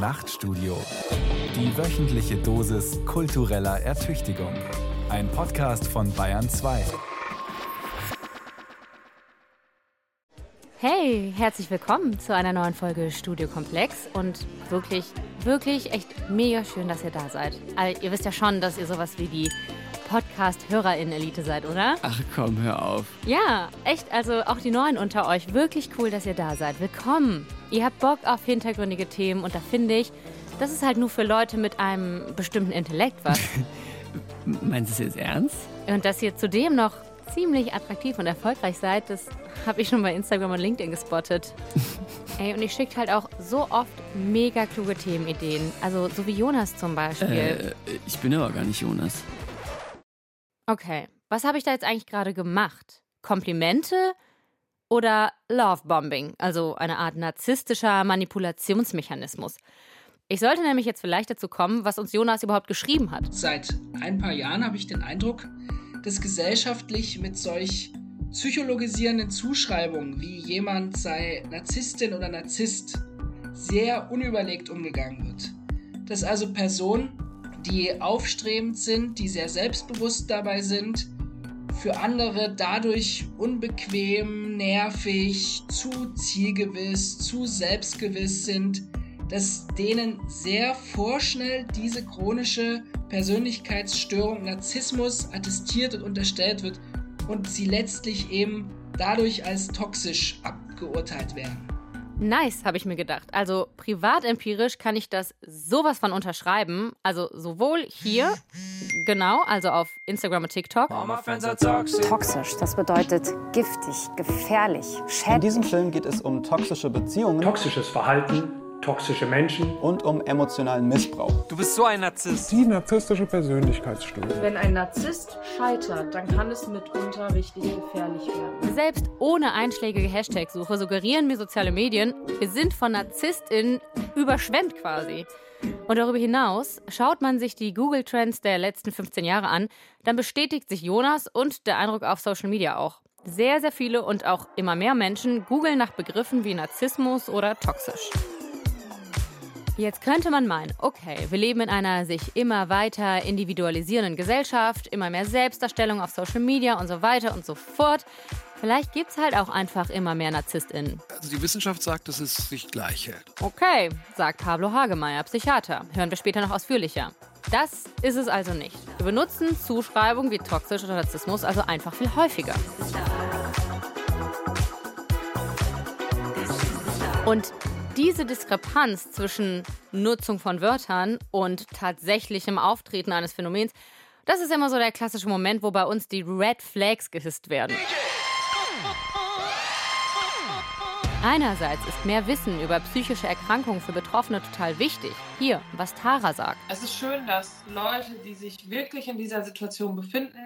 Nachtstudio. Die wöchentliche Dosis kultureller Ertüchtigung. Ein Podcast von Bayern 2. Hey, herzlich willkommen zu einer neuen Folge Studio Komplex und wirklich, wirklich echt mega schön, dass ihr da seid. Also, ihr wisst ja schon, dass ihr sowas wie die Podcast-HörerInnen-Elite seid, oder? Ach komm, hör auf. Ja, echt, also auch die Neuen unter euch, wirklich cool, dass ihr da seid. Willkommen. Ihr habt Bock auf hintergründige Themen und da finde ich, das ist halt nur für Leute mit einem bestimmten Intellekt was. Meinst du es jetzt ernst? Und dass ihr zudem noch ziemlich attraktiv und erfolgreich seid, das habe ich schon bei Instagram und LinkedIn gespottet. Ey, und ich schickt halt auch so oft mega kluge Themenideen. Also so wie Jonas zum Beispiel. Äh, ich bin aber gar nicht Jonas. Okay, was habe ich da jetzt eigentlich gerade gemacht? Komplimente oder Lovebombing, also eine Art narzisstischer Manipulationsmechanismus? Ich sollte nämlich jetzt vielleicht dazu kommen, was uns Jonas überhaupt geschrieben hat. Seit ein paar Jahren habe ich den Eindruck, dass gesellschaftlich mit solch psychologisierenden Zuschreibungen wie jemand sei Narzisstin oder Narzisst sehr unüberlegt umgegangen wird. Dass also Personen die aufstrebend sind, die sehr selbstbewusst dabei sind, für andere dadurch unbequem, nervig, zu zielgewiss, zu selbstgewiss sind, dass denen sehr vorschnell diese chronische Persönlichkeitsstörung Narzissmus attestiert und unterstellt wird und sie letztlich eben dadurch als toxisch abgeurteilt werden. Nice, habe ich mir gedacht. Also privatempirisch kann ich das sowas von unterschreiben. Also sowohl hier, genau, also auf Instagram und TikTok. Toxisch, das bedeutet giftig, gefährlich, schädlich. In diesem Film geht es um toxische Beziehungen. Toxisches Verhalten toxische Menschen und um emotionalen Missbrauch. Du bist so ein Narzisst. Die narzisstische Persönlichkeitsstörung. Wenn ein Narzisst scheitert, dann kann es mitunter richtig gefährlich werden. Selbst ohne einschlägige Hashtag-Suche suggerieren mir soziale Medien, wir sind von NarzisstInnen überschwemmt quasi. Und darüber hinaus, schaut man sich die Google-Trends der letzten 15 Jahre an, dann bestätigt sich Jonas und der Eindruck auf Social Media auch. Sehr, sehr viele und auch immer mehr Menschen googeln nach Begriffen wie Narzissmus oder toxisch. Jetzt könnte man meinen, okay, wir leben in einer sich immer weiter individualisierenden Gesellschaft, immer mehr Selbstdarstellung auf Social Media und so weiter und so fort. Vielleicht gibt es halt auch einfach immer mehr NarzisstInnen. Also die Wissenschaft sagt, dass es sich gleich hält. Okay, sagt Pablo Hagemeyer, Psychiater. Hören wir später noch ausführlicher. Das ist es also nicht. Wir benutzen Zuschreibungen wie toxisch oder Narzissmus also einfach viel häufiger. Und diese Diskrepanz zwischen Nutzung von Wörtern und tatsächlichem Auftreten eines Phänomens, das ist immer so der klassische Moment, wo bei uns die Red Flags gehisst werden. Einerseits ist mehr Wissen über psychische Erkrankungen für Betroffene total wichtig. Hier, was Tara sagt. Es ist schön, dass Leute, die sich wirklich in dieser Situation befinden,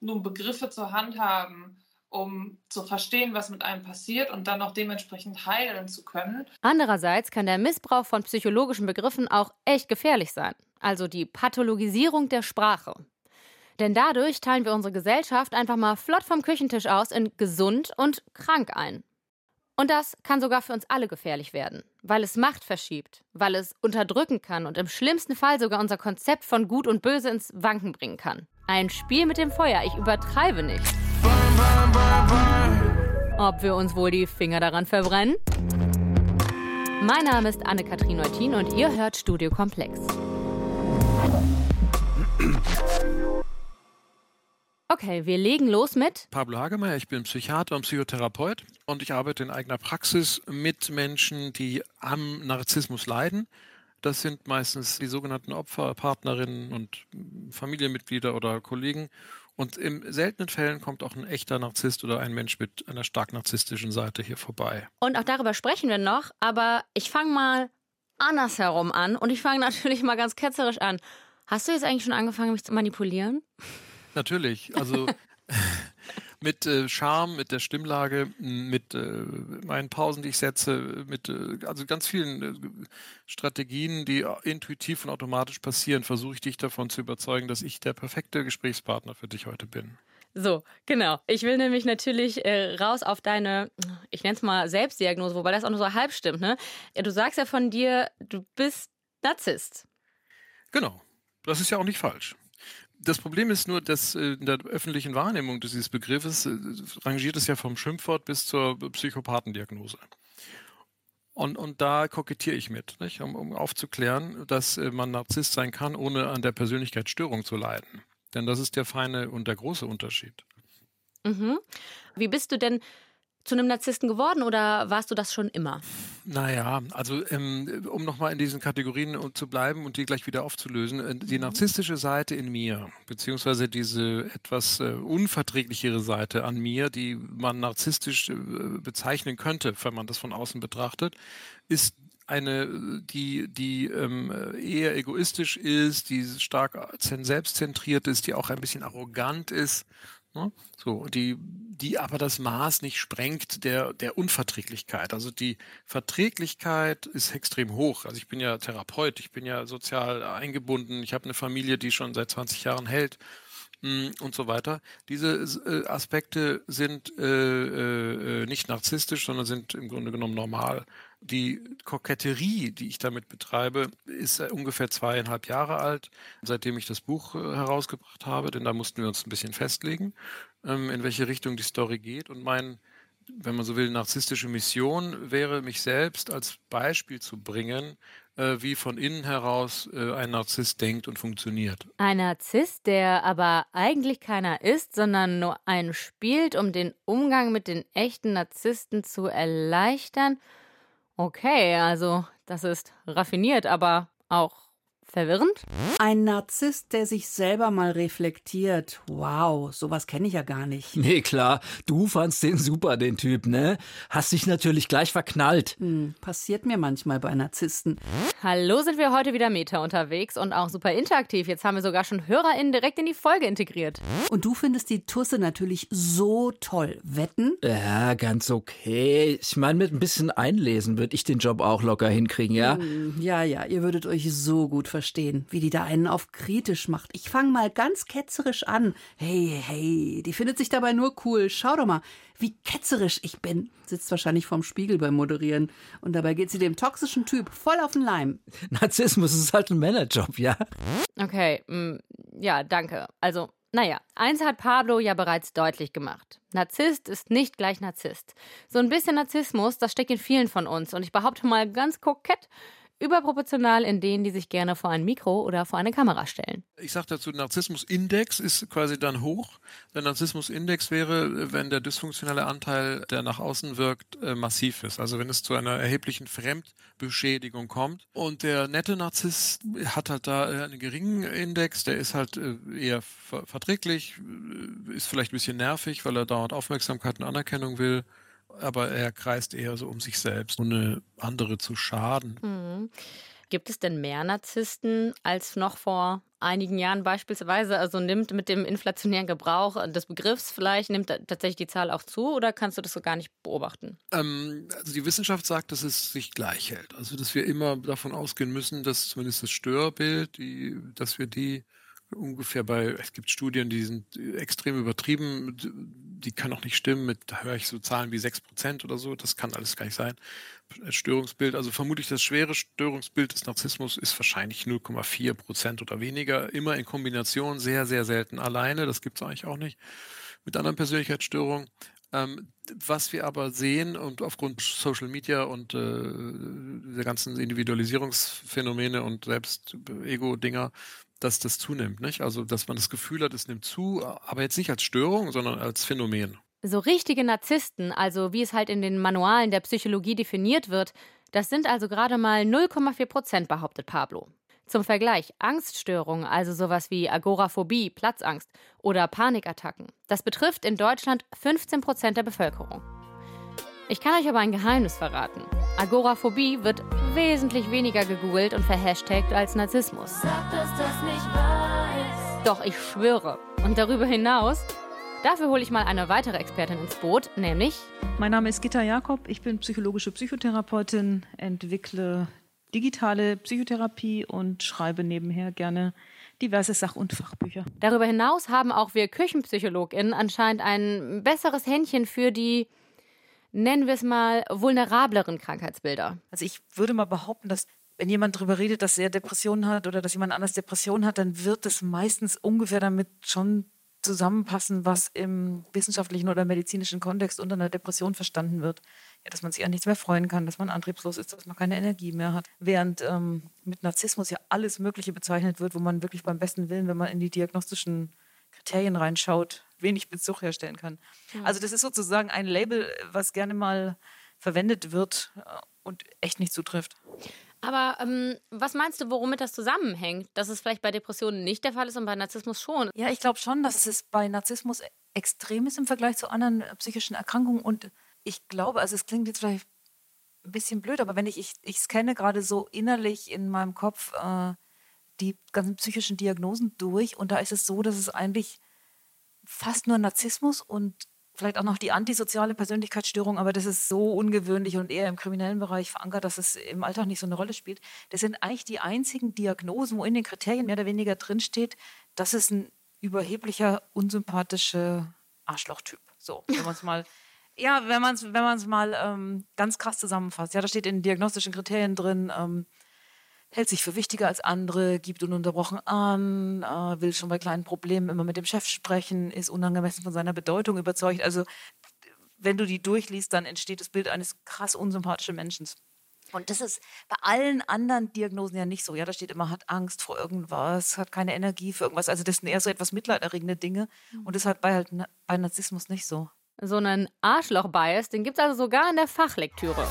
nun Begriffe zur Hand haben, um zu verstehen, was mit einem passiert und dann auch dementsprechend heilen zu können. Andererseits kann der Missbrauch von psychologischen Begriffen auch echt gefährlich sein, also die Pathologisierung der Sprache. Denn dadurch teilen wir unsere Gesellschaft einfach mal flott vom Küchentisch aus in gesund und krank ein. Und das kann sogar für uns alle gefährlich werden, weil es Macht verschiebt, weil es unterdrücken kann und im schlimmsten Fall sogar unser Konzept von Gut und Böse ins Wanken bringen kann. Ein Spiel mit dem Feuer, ich übertreibe nicht. Ob wir uns wohl die Finger daran verbrennen? Mein Name ist Anne-Kathrin Neutin und ihr hört Studio Komplex. Okay, wir legen los mit Pablo Hagemeyer, ich bin Psychiater und Psychotherapeut und ich arbeite in eigener Praxis mit Menschen, die am Narzissmus leiden. Das sind meistens die sogenannten Opfer, Partnerinnen und Familienmitglieder oder Kollegen. Und in seltenen Fällen kommt auch ein echter Narzisst oder ein Mensch mit einer stark narzisstischen Seite hier vorbei. Und auch darüber sprechen wir noch, aber ich fange mal andersherum an und ich fange natürlich mal ganz ketzerisch an. Hast du jetzt eigentlich schon angefangen, mich zu manipulieren? Natürlich. Also mit äh, Charme, mit der Stimmlage, mit äh, meinen Pausen, die ich setze, mit äh, also ganz vielen äh, Strategien, die intuitiv und automatisch passieren, versuche ich dich davon zu überzeugen, dass ich der perfekte Gesprächspartner für dich heute bin. So, genau. Ich will nämlich natürlich äh, raus auf deine, ich nenne es mal Selbstdiagnose, wobei das auch nur so halb stimmt. Ne? Du sagst ja von dir, du bist Narzisst. Genau. Das ist ja auch nicht falsch. Das Problem ist nur, dass äh, in der öffentlichen Wahrnehmung dieses Begriffes äh, rangiert es ja vom Schimpfwort bis zur Psychopathendiagnose. Und, und da kokettiere ich mit, nicht? Um, um aufzuklären, dass äh, man Narzisst sein kann, ohne an der Persönlichkeitsstörung zu leiden. Denn das ist der feine und der große Unterschied. Mhm. Wie bist du denn zu einem Narzissten geworden oder warst du das schon immer? Naja, also ähm, um nochmal in diesen Kategorien zu bleiben und die gleich wieder aufzulösen, äh, die mhm. narzisstische Seite in mir, beziehungsweise diese etwas äh, unverträglichere Seite an mir, die man narzisstisch äh, bezeichnen könnte, wenn man das von außen betrachtet, ist eine, die, die ähm, eher egoistisch ist, die stark selbstzentriert ist, die auch ein bisschen arrogant ist? So, die, die aber das Maß nicht sprengt der, der Unverträglichkeit. Also die Verträglichkeit ist extrem hoch. Also ich bin ja Therapeut, ich bin ja sozial eingebunden, ich habe eine Familie, die schon seit 20 Jahren hält hm, und so weiter. Diese äh, Aspekte sind äh, äh, nicht narzisstisch, sondern sind im Grunde genommen normal. Die Koketterie, die ich damit betreibe, ist ungefähr zweieinhalb Jahre alt, seitdem ich das Buch äh, herausgebracht habe, denn da mussten wir uns ein bisschen festlegen, ähm, in welche Richtung die Story geht. Und mein, wenn man so will, narzisstische Mission wäre, mich selbst als Beispiel zu bringen, äh, wie von innen heraus äh, ein Narzisst denkt und funktioniert. Ein Narzisst, der aber eigentlich keiner ist, sondern nur einen spielt, um den Umgang mit den echten Narzissten zu erleichtern Okay, also das ist raffiniert, aber auch Verwirrend? Ein Narzisst, der sich selber mal reflektiert. Wow, sowas kenne ich ja gar nicht. Nee, klar. Du fandst den super, den Typ, ne? Hast dich natürlich gleich verknallt. Hm, passiert mir manchmal bei Narzissten. Hallo, sind wir heute wieder Meta unterwegs und auch super interaktiv. Jetzt haben wir sogar schon HörerInnen direkt in die Folge integriert. Und du findest die Tusse natürlich so toll. Wetten? Ja, ganz okay. Ich meine, mit ein bisschen Einlesen würde ich den Job auch locker hinkriegen, ja? Hm, ja, ja, ihr würdet euch so gut verstehen verstehen, wie die da einen auf kritisch macht. Ich fange mal ganz ketzerisch an. Hey, hey, die findet sich dabei nur cool. Schau doch mal, wie ketzerisch ich bin. Sitzt wahrscheinlich vorm Spiegel beim Moderieren. Und dabei geht sie dem toxischen Typ voll auf den Leim. Narzissmus ist halt ein Männerjob, ja? Okay, mh, mm, ja, danke. Also, naja, eins hat Pablo ja bereits deutlich gemacht. Narzisst ist nicht gleich Narzisst. So ein bisschen Narzissmus, das steckt in vielen von uns. Und ich behaupte mal ganz kokett, überproportional in denen, die sich gerne vor ein Mikro oder vor eine Kamera stellen. Ich sage dazu, Narzissmusindex ist quasi dann hoch. Der Narzissmusindex wäre, wenn der dysfunktionelle Anteil, der nach außen wirkt, äh, massiv ist. Also wenn es zu einer erheblichen Fremdbeschädigung kommt. Und der nette Narzisst hat halt da äh, einen geringen Index, der ist halt äh, eher verträglich, ist vielleicht ein bisschen nervig, weil er dauernd Aufmerksamkeit und Anerkennung will aber er kreist eher so um sich selbst, ohne andere zu schaden. Mhm. Gibt es denn mehr Narzissten als noch vor einigen Jahren beispielsweise? Also nimmt mit dem inflationären Gebrauch des Begriffs vielleicht, nimmt tatsächlich die Zahl auch zu oder kannst du das so gar nicht beobachten? Ähm, also die Wissenschaft sagt, dass es sich gleich hält. Also dass wir immer davon ausgehen müssen, dass zumindest das Störbild, die, dass wir die ungefähr bei, es gibt Studien, die sind extrem übertrieben, die können auch nicht stimmen, mit, da höre ich so Zahlen wie 6% oder so, das kann alles gar nicht sein. Störungsbild, also vermutlich das schwere Störungsbild des Narzissmus ist wahrscheinlich 0,4% oder weniger, immer in Kombination, sehr, sehr selten alleine, das gibt es eigentlich auch nicht, mit anderen Persönlichkeitsstörungen. Ähm, was wir aber sehen und aufgrund Social Media und äh, der ganzen Individualisierungsphänomene und selbst Ego-Dinger, dass das zunimmt, nicht? Also, dass man das Gefühl hat, es nimmt zu, aber jetzt nicht als Störung, sondern als Phänomen. So richtige Narzissten, also wie es halt in den Manualen der Psychologie definiert wird, das sind also gerade mal 0,4 Prozent, behauptet Pablo. Zum Vergleich, Angststörungen, also sowas wie Agoraphobie, Platzangst oder Panikattacken, das betrifft in Deutschland 15 Prozent der Bevölkerung. Ich kann euch aber ein Geheimnis verraten. Agoraphobie wird wesentlich weniger gegoogelt und verhashtagt als Narzissmus. Sag, dass das nicht wahr ist. Doch, ich schwöre. Und darüber hinaus, dafür hole ich mal eine weitere Expertin ins Boot, nämlich... Mein Name ist Gitta Jakob, ich bin psychologische Psychotherapeutin, entwickle digitale Psychotherapie und schreibe nebenher gerne diverse Sach- und Fachbücher. Darüber hinaus haben auch wir KüchenpsychologInnen anscheinend ein besseres Händchen für die nennen wir es mal, vulnerableren Krankheitsbilder? Also ich würde mal behaupten, dass wenn jemand darüber redet, dass er Depressionen hat oder dass jemand anders Depressionen hat, dann wird es meistens ungefähr damit schon zusammenpassen, was im wissenschaftlichen oder medizinischen Kontext unter einer Depression verstanden wird. Ja, dass man sich an nichts mehr freuen kann, dass man antriebslos ist, dass man keine Energie mehr hat. Während ähm, mit Narzissmus ja alles Mögliche bezeichnet wird, wo man wirklich beim besten Willen, wenn man in die diagnostischen Kriterien reinschaut, wenig Bezug herstellen kann. Mhm. Also das ist sozusagen ein Label, was gerne mal verwendet wird äh, und echt nicht zutrifft. Aber ähm, was meinst du, womit das zusammenhängt? Dass es vielleicht bei Depressionen nicht der Fall ist und bei Narzissmus schon? Ja, ich glaube schon, dass es bei Narzissmus extrem ist im Vergleich zu anderen psychischen Erkrankungen. Und ich glaube, also es klingt jetzt vielleicht ein bisschen blöd, aber wenn ich, ich, ich scanne gerade so innerlich in meinem Kopf äh, die ganzen psychischen Diagnosen durch und da ist es so, dass es eigentlich fast nur Narzissmus und vielleicht auch noch die antisoziale Persönlichkeitsstörung, aber das ist so ungewöhnlich und eher im kriminellen Bereich verankert, dass es im Alltag nicht so eine Rolle spielt. Das sind eigentlich die einzigen Diagnosen, wo in den Kriterien mehr oder weniger drinsteht, das ist ein überheblicher, unsympathischer Arschlochtyp. So, wenn man es mal ja, wenn man es wenn mal ähm, ganz krass zusammenfasst. Ja, da steht in diagnostischen Kriterien drin, ähm, hält sich für wichtiger als andere, gibt ununterbrochen an, äh, will schon bei kleinen Problemen immer mit dem Chef sprechen, ist unangemessen von seiner Bedeutung überzeugt. Also wenn du die durchliest, dann entsteht das Bild eines krass unsympathischen Menschen. Und das ist bei allen anderen Diagnosen ja nicht so. Ja, da steht immer, hat Angst vor irgendwas, hat keine Energie für irgendwas. Also das sind eher so etwas mitleiderregende Dinge. Mhm. Und das ist bei, halt, bei Narzissmus nicht so. So einen Arschloch-Bias, den gibt es also sogar in der Fachlektüre.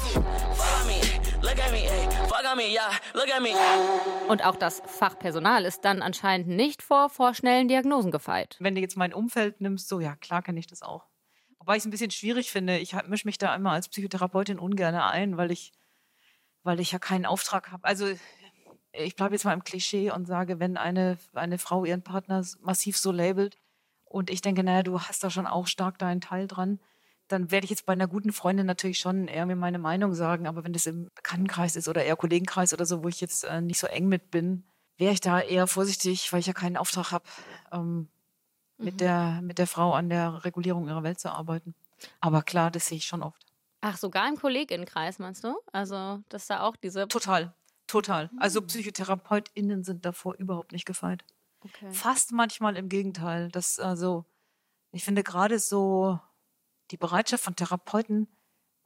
Und auch das Fachpersonal ist dann anscheinend nicht vor vorschnellen Diagnosen gefeit. Wenn du jetzt mein Umfeld nimmst, so ja, klar kenne ich das auch. Wobei ich es ein bisschen schwierig finde. Ich mische mich da immer als Psychotherapeutin ungern ein, weil ich, weil ich ja keinen Auftrag habe. Also ich bleibe jetzt mal im Klischee und sage, wenn eine, eine Frau ihren Partner massiv so labelt und ich denke, naja, du hast da schon auch stark deinen Teil dran, dann werde ich jetzt bei einer guten Freundin natürlich schon eher mir meine Meinung sagen. Aber wenn das im Bekanntenkreis ist oder eher Kollegenkreis oder so, wo ich jetzt äh, nicht so eng mit bin, wäre ich da eher vorsichtig, weil ich ja keinen Auftrag habe, ähm, mhm. mit, der, mit der Frau an der Regulierung ihrer Welt zu arbeiten. Aber klar, das sehe ich schon oft. Ach, sogar im Kolleginnenkreis, meinst du? Also, dass da auch diese. Total, total. Also, mhm. PsychotherapeutInnen sind davor überhaupt nicht gefeit. Okay. Fast manchmal im Gegenteil. Das, also, ich finde gerade so die Bereitschaft von Therapeuten,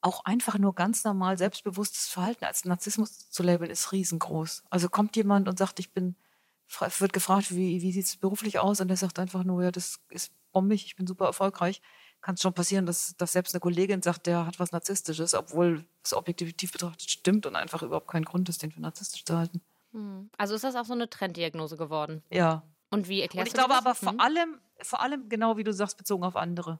auch einfach nur ganz normal selbstbewusstes Verhalten als Narzissmus zu labeln, ist riesengroß. Also kommt jemand und sagt, ich bin, wird gefragt, wie, wie sieht es beruflich aus? Und der sagt einfach nur, ja, das ist bombig, ich bin super erfolgreich. Kann es schon passieren, dass, dass selbst eine Kollegin sagt, der hat was Narzisstisches, obwohl es objektiv betrachtet stimmt und einfach überhaupt keinen Grund ist, den für narzisstisch zu halten. Hm. Also ist das auch so eine Trenddiagnose geworden? Ja. Und wie erklärst und ich glaube das? aber vor hm? allem, vor allem genau wie du sagst, bezogen auf andere.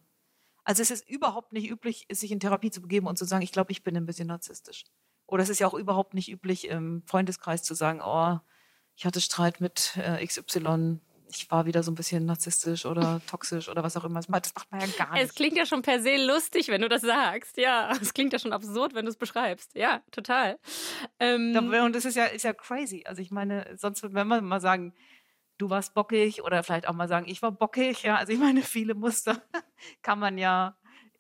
Also es ist überhaupt nicht üblich, sich in Therapie zu begeben und zu sagen, ich glaube, ich bin ein bisschen narzisstisch. Oder es ist ja auch überhaupt nicht üblich, im Freundeskreis zu sagen, oh, ich hatte Streit mit äh, XY, ich war wieder so ein bisschen narzisstisch oder toxisch oder was auch immer. Das macht man ja gar nicht. Es klingt ja schon per se lustig, wenn du das sagst. Ja, es klingt ja schon absurd, wenn du es beschreibst. Ja, total. Ähm, und das ist ja, ist ja crazy. Also ich meine, sonst, wenn man mal sagen, du warst bockig oder vielleicht auch mal sagen, ich war bockig. Ja, also ich meine, viele Muster kann man ja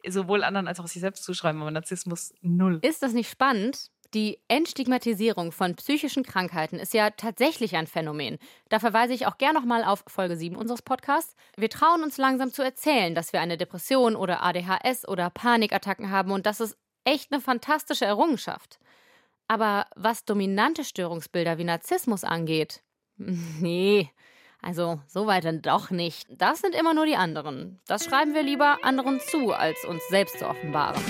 sowohl anderen als auch sich selbst zuschreiben, aber Narzissmus null. Ist das nicht spannend? Die Entstigmatisierung von psychischen Krankheiten ist ja tatsächlich ein Phänomen. Da verweise ich auch gern nochmal auf Folge 7 unseres Podcasts. Wir trauen uns langsam zu erzählen, dass wir eine Depression oder ADHS oder Panikattacken haben und das ist echt eine fantastische Errungenschaft. Aber was dominante Störungsbilder wie Narzissmus angeht, nee, also, so weit dann doch nicht. Das sind immer nur die anderen. Das schreiben wir lieber anderen zu, als uns selbst zu offenbaren.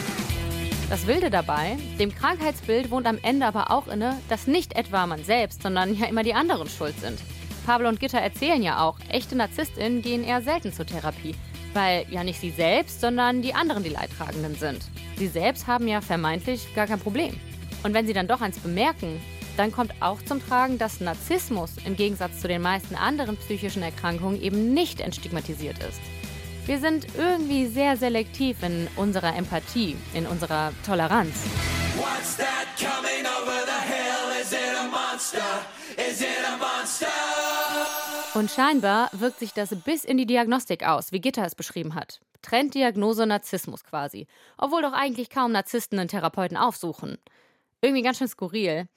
Das Wilde dabei, dem Krankheitsbild wohnt am Ende aber auch inne, dass nicht etwa man selbst, sondern ja immer die anderen schuld sind. Pablo und Gitter erzählen ja auch, echte NarzisstInnen gehen eher selten zur Therapie. Weil ja nicht sie selbst, sondern die anderen die Leidtragenden sind. Sie selbst haben ja vermeintlich gar kein Problem. Und wenn sie dann doch eins bemerken, dann kommt auch zum Tragen, dass Narzissmus im Gegensatz zu den meisten anderen psychischen Erkrankungen eben nicht entstigmatisiert ist. Wir sind irgendwie sehr selektiv in unserer Empathie, in unserer Toleranz. Und scheinbar wirkt sich das bis in die Diagnostik aus, wie Gitter es beschrieben hat. Trenddiagnose Narzissmus quasi. Obwohl doch eigentlich kaum Narzissten einen Therapeuten aufsuchen. Irgendwie ganz schön skurril.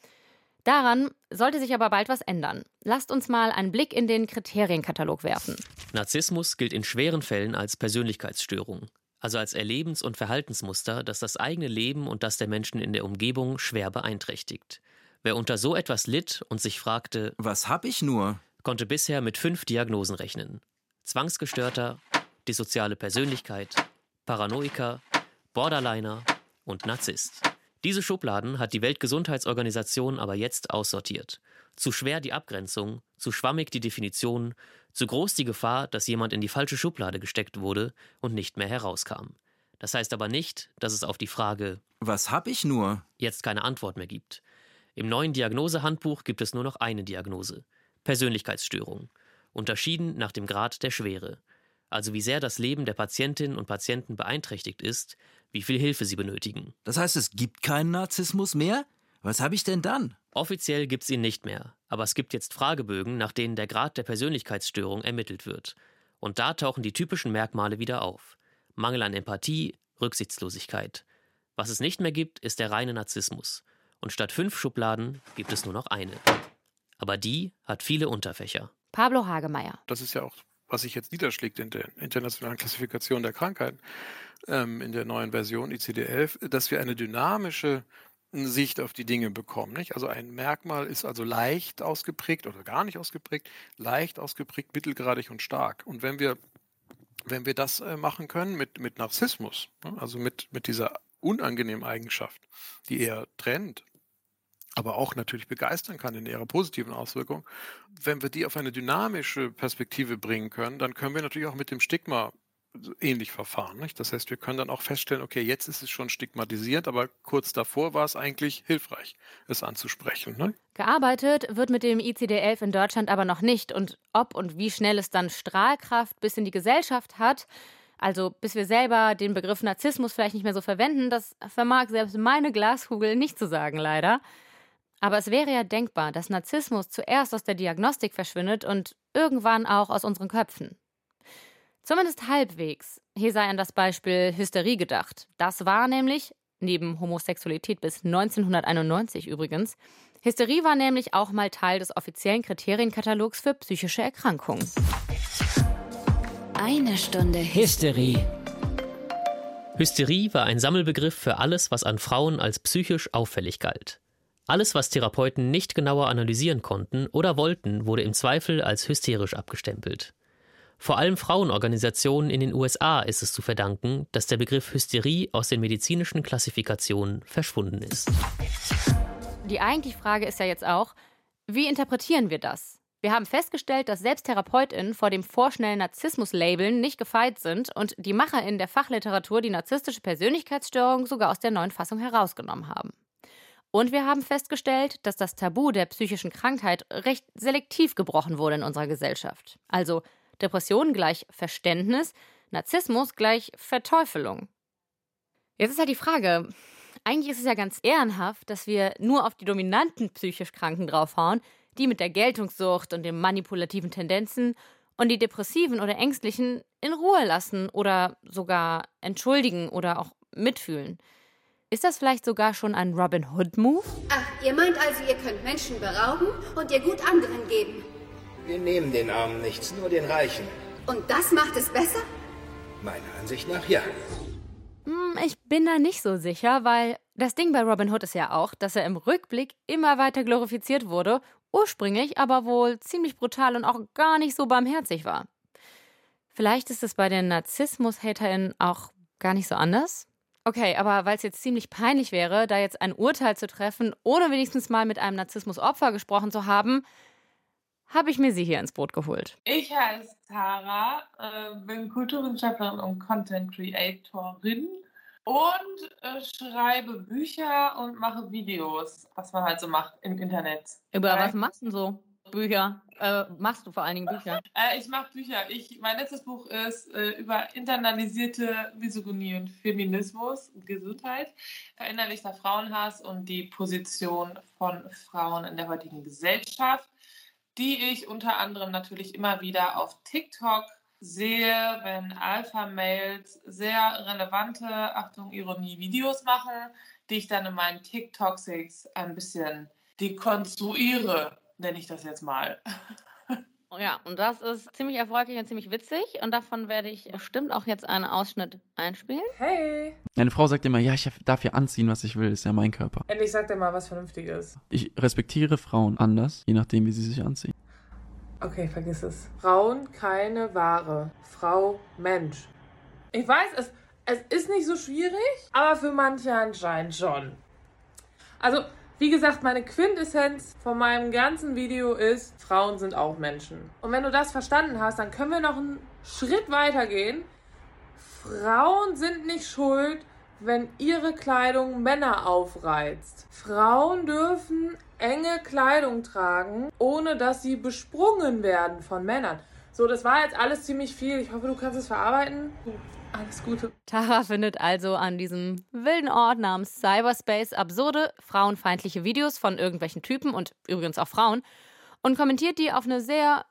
Daran sollte sich aber bald was ändern. Lasst uns mal einen Blick in den Kriterienkatalog werfen. Narzissmus gilt in schweren Fällen als Persönlichkeitsstörung, also als Erlebens- und Verhaltensmuster, das das eigene Leben und das der Menschen in der Umgebung schwer beeinträchtigt. Wer unter so etwas litt und sich fragte, was hab ich nur, konnte bisher mit fünf Diagnosen rechnen. Zwangsgestörter, dissoziale Persönlichkeit, Paranoiker, Borderliner und Narzisst. Diese Schubladen hat die Weltgesundheitsorganisation aber jetzt aussortiert. Zu schwer die Abgrenzung, zu schwammig die Definition, zu groß die Gefahr, dass jemand in die falsche Schublade gesteckt wurde und nicht mehr herauskam. Das heißt aber nicht, dass es auf die Frage Was hab ich nur? jetzt keine Antwort mehr gibt. Im neuen Diagnosehandbuch gibt es nur noch eine Diagnose: Persönlichkeitsstörung, unterschieden nach dem Grad der Schwere, also wie sehr das Leben der Patientinnen und Patienten beeinträchtigt ist, wie viel Hilfe sie benötigen. Das heißt, es gibt keinen Narzissmus mehr? Was habe ich denn dann? Offiziell gibt es ihn nicht mehr, aber es gibt jetzt Fragebögen, nach denen der Grad der Persönlichkeitsstörung ermittelt wird. Und da tauchen die typischen Merkmale wieder auf. Mangel an Empathie, Rücksichtslosigkeit. Was es nicht mehr gibt, ist der reine Narzissmus. Und statt fünf Schubladen gibt es nur noch eine. Aber die hat viele Unterfächer. Pablo Hagemeyer. Das ist ja auch, was sich jetzt niederschlägt in der internationalen Klassifikation der Krankheiten, ähm, in der neuen Version ICD-11, dass wir eine dynamische Sicht auf die Dinge bekommen. Nicht? Also ein Merkmal ist also leicht ausgeprägt oder gar nicht ausgeprägt, leicht ausgeprägt, mittelgradig und stark. Und wenn wir, wenn wir das äh, machen können mit, mit Narzissmus, ne? also mit, mit dieser unangenehmen Eigenschaft, die eher trennt, aber auch natürlich begeistern kann in ihrer positiven Auswirkung. Wenn wir die auf eine dynamische Perspektive bringen können, dann können wir natürlich auch mit dem Stigma ähnlich verfahren. Nicht? Das heißt, wir können dann auch feststellen, okay, jetzt ist es schon stigmatisiert, aber kurz davor war es eigentlich hilfreich, es anzusprechen. Ne? Gearbeitet wird mit dem ICD-11 in Deutschland aber noch nicht. Und ob und wie schnell es dann Strahlkraft bis in die Gesellschaft hat, also bis wir selber den Begriff Narzissmus vielleicht nicht mehr so verwenden, das vermag selbst meine Glaskugel nicht zu sagen, leider. Aber es wäre ja denkbar, dass Narzissmus zuerst aus der Diagnostik verschwindet und irgendwann auch aus unseren Köpfen. Zumindest halbwegs. Hier sei an das Beispiel Hysterie gedacht. Das war nämlich, neben Homosexualität bis 1991 übrigens, Hysterie war nämlich auch mal Teil des offiziellen Kriterienkatalogs für psychische Erkrankungen. Eine Stunde Hysterie. Hysterie war ein Sammelbegriff für alles, was an Frauen als psychisch auffällig galt. Alles, was Therapeuten nicht genauer analysieren konnten oder wollten, wurde im Zweifel als hysterisch abgestempelt. Vor allem Frauenorganisationen in den USA ist es zu verdanken, dass der Begriff Hysterie aus den medizinischen Klassifikationen verschwunden ist. Die eigentliche Frage ist ja jetzt auch, wie interpretieren wir das? Wir haben festgestellt, dass selbst TherapeutInnen vor dem vorschnellen Narzissmus-Labeln nicht gefeit sind und die MacherInnen der Fachliteratur die narzisstische Persönlichkeitsstörung sogar aus der neuen Fassung herausgenommen haben. Und wir haben festgestellt, dass das Tabu der psychischen Krankheit recht selektiv gebrochen wurde in unserer Gesellschaft. Also Depression gleich Verständnis, Narzissmus gleich Verteufelung. Jetzt ist halt die Frage, eigentlich ist es ja ganz ehrenhaft, dass wir nur auf die dominanten psychisch Kranken draufhauen, die mit der Geltungssucht und den manipulativen Tendenzen und die Depressiven oder Ängstlichen in Ruhe lassen oder sogar entschuldigen oder auch mitfühlen. Ist das vielleicht sogar schon ein Robin Hood-Move? Ach, ihr meint also, ihr könnt Menschen berauben und ihr Gut anderen geben. Wir nehmen den Armen nichts, nur den Reichen. Und das macht es besser? Meiner Ansicht nach ja. Hm, ich bin da nicht so sicher, weil das Ding bei Robin Hood ist ja auch, dass er im Rückblick immer weiter glorifiziert wurde, ursprünglich aber wohl ziemlich brutal und auch gar nicht so barmherzig war. Vielleicht ist es bei den Narzissmus-HaterInnen auch gar nicht so anders? Okay, aber weil es jetzt ziemlich peinlich wäre, da jetzt ein Urteil zu treffen, ohne wenigstens mal mit einem Narzissmus-Opfer gesprochen zu haben, habe ich mir sie hier ins Boot geholt. Ich heiße Tara, äh, bin Kulturwissenschaftlerin und Content Creatorin und äh, schreibe Bücher und mache Videos, was man halt so macht im Internet. Über was machst du denn so? Bücher? Äh, machst du vor allen Dingen Bücher? Äh, ich mache Bücher. Ich, mein letztes Buch ist äh, über internalisierte Misogynie und Feminismus und Gesundheit, verinnerlichter Frauenhass und die Position von Frauen in der heutigen Gesellschaft die ich unter anderem natürlich immer wieder auf TikTok sehe, wenn Alpha-Mails sehr relevante, Achtung, Ironie, Videos machen, die ich dann in meinen TikToks ein bisschen dekonstruiere, nenne ich das jetzt mal. Ja, und das ist ziemlich erfolgreich und ziemlich witzig. Und davon werde ich bestimmt auch jetzt einen Ausschnitt einspielen. Hey! Eine Frau sagt immer, ja, ich darf ja anziehen, was ich will, ist ja mein Körper. Endlich sagt er mal was Vernünftiges. Ich respektiere Frauen anders, je nachdem, wie sie sich anziehen. Okay, vergiss es. Frauen keine Ware. Frau Mensch. Ich weiß, es, es ist nicht so schwierig, aber für manche anscheinend schon. Also, wie gesagt, meine Quintessenz von meinem ganzen Video ist, Frauen sind auch Menschen. Und wenn du das verstanden hast, dann können wir noch einen Schritt weiter gehen. Frauen sind nicht schuld, wenn ihre Kleidung Männer aufreizt. Frauen dürfen enge Kleidung tragen, ohne dass sie besprungen werden von Männern. So, das war jetzt alles ziemlich viel. Ich hoffe, du kannst es verarbeiten. Alles Gute. Tara findet also an diesem wilden Ort namens Cyberspace absurde, frauenfeindliche Videos von irgendwelchen Typen und übrigens auch Frauen und kommentiert die auf eine sehr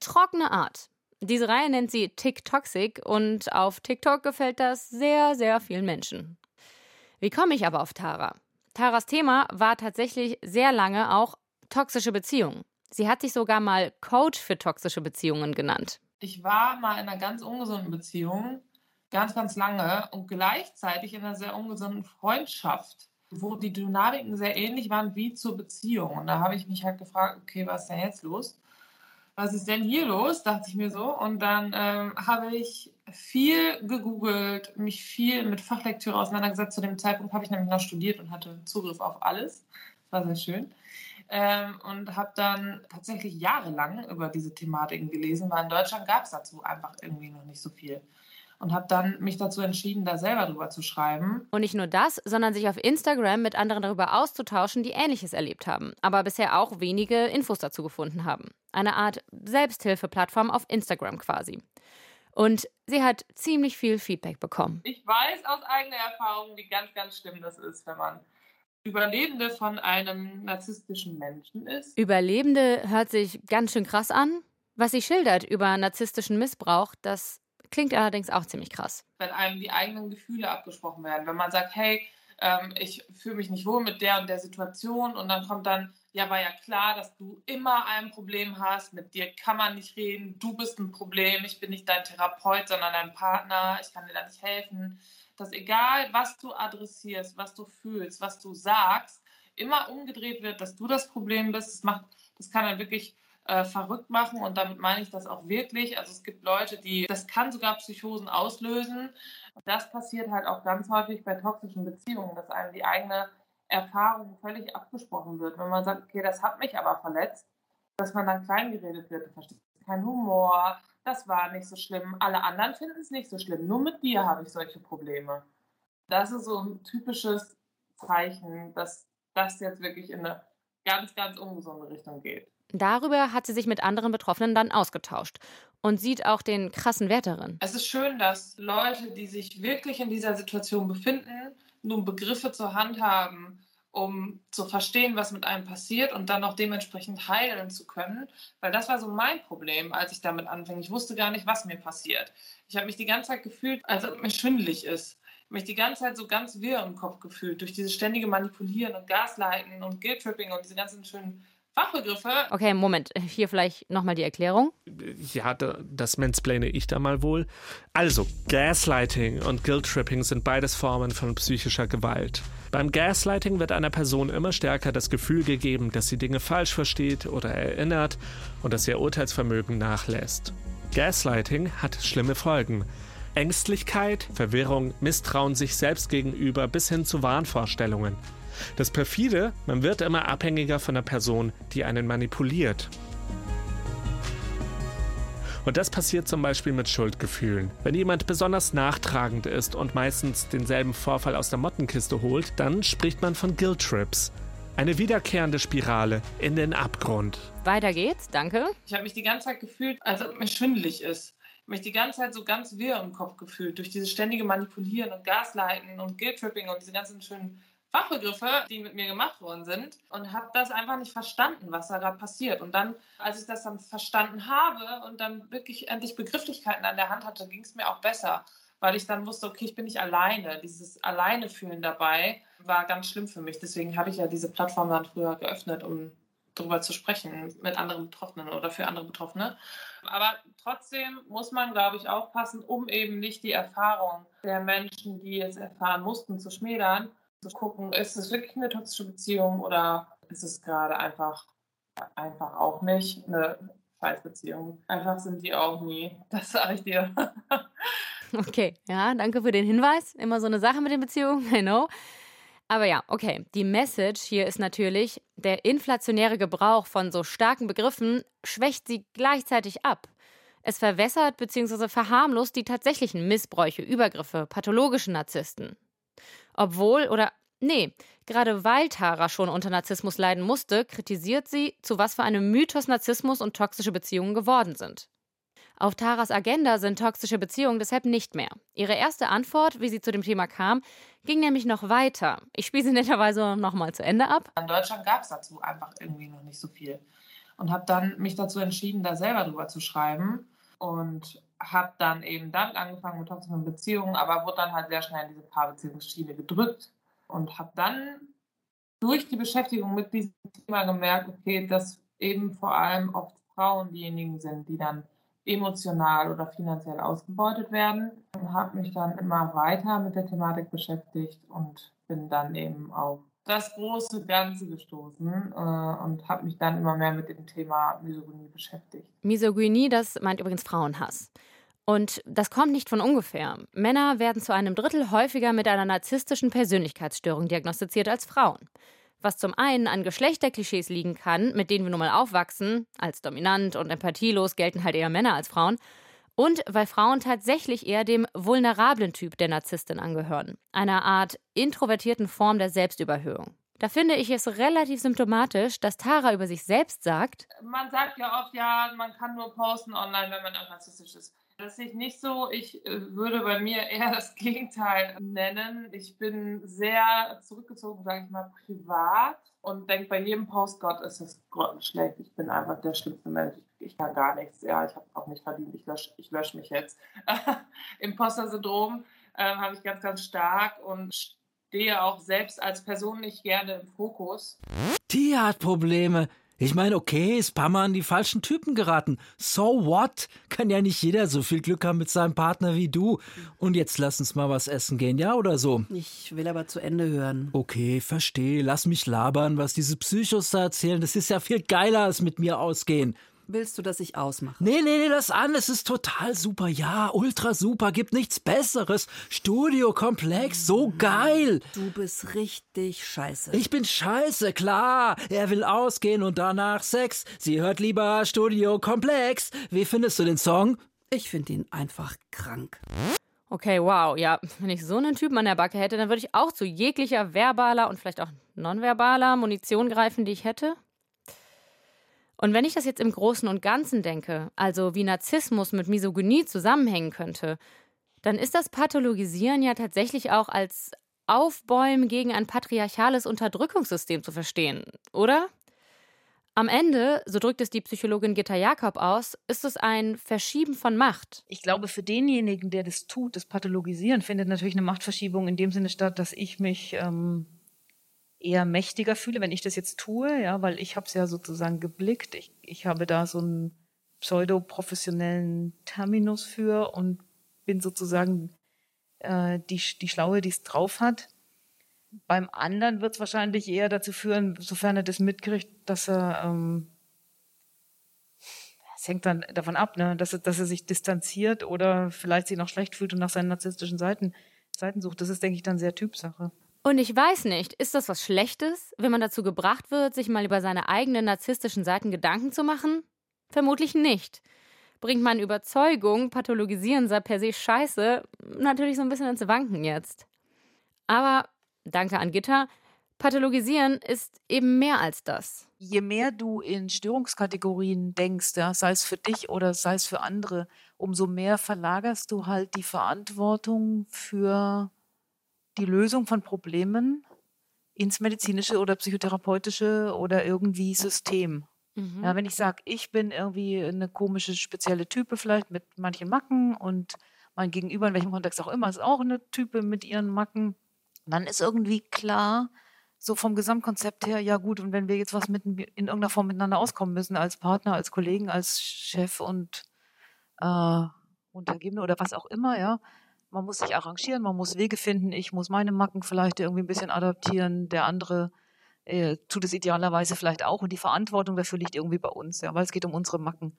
trockene Art. Diese Reihe nennt sie TikToxic und auf TikTok gefällt das sehr, sehr vielen Menschen. Wie komme ich aber auf Tara? Taras Thema war tatsächlich sehr lange auch toxische Beziehungen. Sie hat sich sogar mal Coach für toxische Beziehungen genannt. Ich war mal in einer ganz ungesunden Beziehung, ganz, ganz lange und gleichzeitig in einer sehr ungesunden Freundschaft, wo die Dynamiken sehr ähnlich waren wie zur Beziehung. Und da habe ich mich halt gefragt, okay, was ist denn jetzt los? Was ist denn hier los? dachte ich mir so. Und dann ähm, habe ich viel gegoogelt, mich viel mit Fachlektüre auseinandergesetzt. Zu dem Zeitpunkt habe ich nämlich noch studiert und hatte Zugriff auf alles. Das war sehr schön. Ähm, und habe dann tatsächlich jahrelang über diese Thematiken gelesen, weil in Deutschland gab es dazu einfach irgendwie noch nicht so viel und habe dann mich dazu entschieden, da selber drüber zu schreiben. Und nicht nur das, sondern sich auf Instagram mit anderen darüber auszutauschen, die Ähnliches erlebt haben, aber bisher auch wenige Infos dazu gefunden haben. Eine Art Selbsthilfeplattform auf Instagram quasi. Und sie hat ziemlich viel Feedback bekommen. Ich weiß aus eigener Erfahrung, wie ganz, ganz schlimm das ist, wenn man Überlebende von einem narzisstischen Menschen ist. Überlebende hört sich ganz schön krass an. Was sie schildert über narzisstischen Missbrauch, das Klingt allerdings auch ziemlich krass. Wenn einem die eigenen Gefühle abgesprochen werden, wenn man sagt, hey, ähm, ich fühle mich nicht wohl mit der und der Situation und dann kommt dann, ja, war ja klar, dass du immer ein Problem hast, mit dir kann man nicht reden, du bist ein Problem, ich bin nicht dein Therapeut, sondern dein Partner, ich kann dir da nicht helfen. Dass egal, was du adressierst, was du fühlst, was du sagst, immer umgedreht wird, dass du das Problem bist, das macht, das kann dann wirklich äh, verrückt machen und damit meine ich das auch wirklich. Also es gibt Leute, die, das kann sogar Psychosen auslösen. Das passiert halt auch ganz häufig bei toxischen Beziehungen, dass einem die eigene Erfahrung völlig abgesprochen wird. Wenn man sagt, okay, das hat mich aber verletzt, dass man dann kleingeredet wird, du verstehst keinen Humor, das war nicht so schlimm, alle anderen finden es nicht so schlimm, nur mit dir habe ich solche Probleme. Das ist so ein typisches Zeichen, dass das jetzt wirklich in eine ganz, ganz ungesunde Richtung geht. Darüber hat sie sich mit anderen Betroffenen dann ausgetauscht und sieht auch den krassen Wert darin. Es ist schön, dass Leute, die sich wirklich in dieser Situation befinden, nun Begriffe zur Hand haben, um zu verstehen, was mit einem passiert und dann auch dementsprechend heilen zu können. Weil das war so mein Problem, als ich damit anfing. Ich wusste gar nicht, was mir passiert. Ich habe mich die ganze Zeit gefühlt, als ob mir schwindelig ist. Ich habe mich die ganze Zeit so ganz wirr im Kopf gefühlt durch dieses ständige Manipulieren und Gaslighten und Guilt-Tripping und diese ganzen schönen Fachbegriffe. Okay, Moment. Hier vielleicht nochmal die Erklärung. Ja, das mansplane ich da mal wohl. Also, Gaslighting und Guilt-Tripping sind beides Formen von psychischer Gewalt. Beim Gaslighting wird einer Person immer stärker das Gefühl gegeben, dass sie Dinge falsch versteht oder erinnert und dass ihr Urteilsvermögen nachlässt. Gaslighting hat schlimme Folgen. Ängstlichkeit, Verwirrung, Misstrauen sich selbst gegenüber bis hin zu Wahnvorstellungen. Das perfide, man wird immer abhängiger von der Person, die einen manipuliert. Und das passiert zum Beispiel mit Schuldgefühlen. Wenn jemand besonders nachtragend ist und meistens denselben Vorfall aus der Mottenkiste holt, dann spricht man von Guilt Trips. Eine wiederkehrende Spirale in den Abgrund. Weiter geht's, danke. Ich habe mich die ganze Zeit gefühlt, als ob mir schwindelig ist. Ich habe mich die ganze Zeit so ganz wirr im Kopf gefühlt durch dieses ständige Manipulieren und Gaslighten und Guilt Tripping und diese ganzen schönen Fachbegriffe, die mit mir gemacht worden sind und habe das einfach nicht verstanden, was da gerade passiert. Und dann, als ich das dann verstanden habe und dann wirklich endlich Begrifflichkeiten an der Hand hatte, ging es mir auch besser, weil ich dann wusste, okay, ich bin nicht alleine. Dieses alleine fühlen dabei war ganz schlimm für mich. Deswegen habe ich ja diese Plattform dann früher geöffnet, um darüber zu sprechen mit anderen Betroffenen oder für andere Betroffene. Aber trotzdem muss man, glaube ich, aufpassen, um eben nicht die Erfahrung der Menschen, die es erfahren mussten, zu schmälern, zu gucken, ist es wirklich eine toxische Beziehung oder ist es gerade einfach, einfach auch nicht eine Scheißbeziehung. Einfach sind die auch nie. Das sage ich dir. Okay, ja, danke für den Hinweis. Immer so eine Sache mit den Beziehungen, I know. Aber ja, okay, die Message hier ist natürlich, der inflationäre Gebrauch von so starken Begriffen schwächt sie gleichzeitig ab. Es verwässert bzw. verharmlost die tatsächlichen Missbräuche, Übergriffe, pathologischen Narzissten. Obwohl oder nee, gerade weil Tara schon unter Narzissmus leiden musste, kritisiert sie, zu was für einem Mythos Narzissmus und toxische Beziehungen geworden sind. Auf Taras Agenda sind toxische Beziehungen deshalb nicht mehr. Ihre erste Antwort, wie sie zu dem Thema kam, ging nämlich noch weiter. Ich spiele sie netterweise nochmal zu Ende ab. In Deutschland gab es dazu einfach irgendwie noch nicht so viel. Und habe dann mich dazu entschieden, da selber drüber zu schreiben. Und habe dann eben damit angefangen mit toxischen Beziehungen, aber wurde dann halt sehr schnell in diese Paarbeziehungsschiene gedrückt. Und habe dann durch die Beschäftigung mit diesem Thema gemerkt, okay, dass eben vor allem oft Frauen diejenigen sind, die dann emotional oder finanziell ausgebeutet werden. Und habe mich dann immer weiter mit der Thematik beschäftigt und bin dann eben auf das große Ganze gestoßen äh, und habe mich dann immer mehr mit dem Thema Misogynie beschäftigt. Misogynie, das meint übrigens Frauenhass. Und das kommt nicht von ungefähr. Männer werden zu einem Drittel häufiger mit einer narzisstischen Persönlichkeitsstörung diagnostiziert als Frauen was zum einen an Geschlechterklischees liegen kann, mit denen wir nun mal aufwachsen, als dominant und empathielos gelten halt eher Männer als Frauen, und weil Frauen tatsächlich eher dem vulnerablen Typ der Narzisstin angehören, einer Art introvertierten Form der Selbstüberhöhung. Da finde ich es relativ symptomatisch, dass Tara über sich selbst sagt: Man sagt ja oft, ja, man kann nur posten online, wenn man auch narzisstisch ist. Das sehe ich nicht so. Ich äh, würde bei mir eher das Gegenteil nennen. Ich bin sehr zurückgezogen, sage ich mal, privat und denke bei jedem Post, Gott, ist das schlecht. Ich bin einfach der schlimmste Mensch. Ich kann gar nichts. Ja, ich habe auch nicht verdient. Ich lösche ich lösch mich jetzt. Imposter-Syndrom äh, habe ich ganz, ganz stark und stehe auch selbst als Person nicht gerne im Fokus. Die hat Probleme. Ich meine, okay, ist Pammer an die falschen Typen geraten. So what? Kann ja nicht jeder so viel Glück haben mit seinem Partner wie du. Und jetzt lass uns mal was essen gehen, ja oder so? Ich will aber zu Ende hören. Okay, verstehe. Lass mich labern, was diese Psychos da erzählen. Das ist ja viel geiler als mit mir ausgehen. Willst du, dass ich ausmache? Nee, nee, nee, lass an. Es ist total super. Ja, ultra super. Gibt nichts Besseres. Studiokomplex, so geil. Du bist richtig scheiße. Ich bin scheiße, klar. Er will ausgehen und danach Sex. Sie hört lieber Studiokomplex. Wie findest du den Song? Ich finde ihn einfach krank. Okay, wow. Ja, wenn ich so einen Typen an der Backe hätte, dann würde ich auch zu jeglicher verbaler und vielleicht auch nonverbaler Munition greifen, die ich hätte. Und wenn ich das jetzt im Großen und Ganzen denke, also wie Narzissmus mit Misogynie zusammenhängen könnte, dann ist das Pathologisieren ja tatsächlich auch als Aufbäumen gegen ein patriarchales Unterdrückungssystem zu verstehen, oder? Am Ende, so drückt es die Psychologin Gitta Jakob aus, ist es ein Verschieben von Macht. Ich glaube, für denjenigen, der das tut, das Pathologisieren, findet natürlich eine Machtverschiebung in dem Sinne statt, dass ich mich ähm, eher mächtiger fühle, wenn ich das jetzt tue, ja, weil ich habe es ja sozusagen geblickt. Ich, ich habe da so einen pseudo-professionellen Terminus für und bin sozusagen äh, die, die Schlaue, die es drauf hat. Beim anderen wird es wahrscheinlich eher dazu führen, sofern er das mitkriegt, dass er ähm, es hängt dann davon ab, ne, dass er, dass er sich distanziert oder vielleicht sich noch schlecht fühlt und nach seinen narzisstischen Seiten, Seiten sucht. Das ist, denke ich, dann sehr Typsache. Und ich weiß nicht, ist das was Schlechtes, wenn man dazu gebracht wird, sich mal über seine eigenen narzisstischen Seiten Gedanken zu machen? Vermutlich nicht. Bringt meine Überzeugung, pathologisieren sei per se scheiße, natürlich so ein bisschen ins Wanken jetzt. Aber, danke an Gitter, pathologisieren ist eben mehr als das. Je mehr du in Störungskategorien denkst, ja, sei es für dich oder sei es für andere, umso mehr verlagerst du halt die Verantwortung für die Lösung von Problemen ins medizinische oder psychotherapeutische oder irgendwie System. Mhm. Ja, wenn ich sage, ich bin irgendwie eine komische, spezielle Type vielleicht mit manchen Macken und mein Gegenüber, in welchem Kontext auch immer, ist auch eine Type mit ihren Macken. dann ist irgendwie klar, so vom Gesamtkonzept her, ja gut, und wenn wir jetzt was mit, in irgendeiner Form miteinander auskommen müssen, als Partner, als Kollegen, als Chef und äh, Untergebene oder was auch immer, ja, man muss sich arrangieren, man muss Wege finden, ich muss meine Macken vielleicht irgendwie ein bisschen adaptieren, der andere äh, tut es idealerweise vielleicht auch und die Verantwortung dafür liegt irgendwie bei uns, ja, weil es geht um unsere Macken.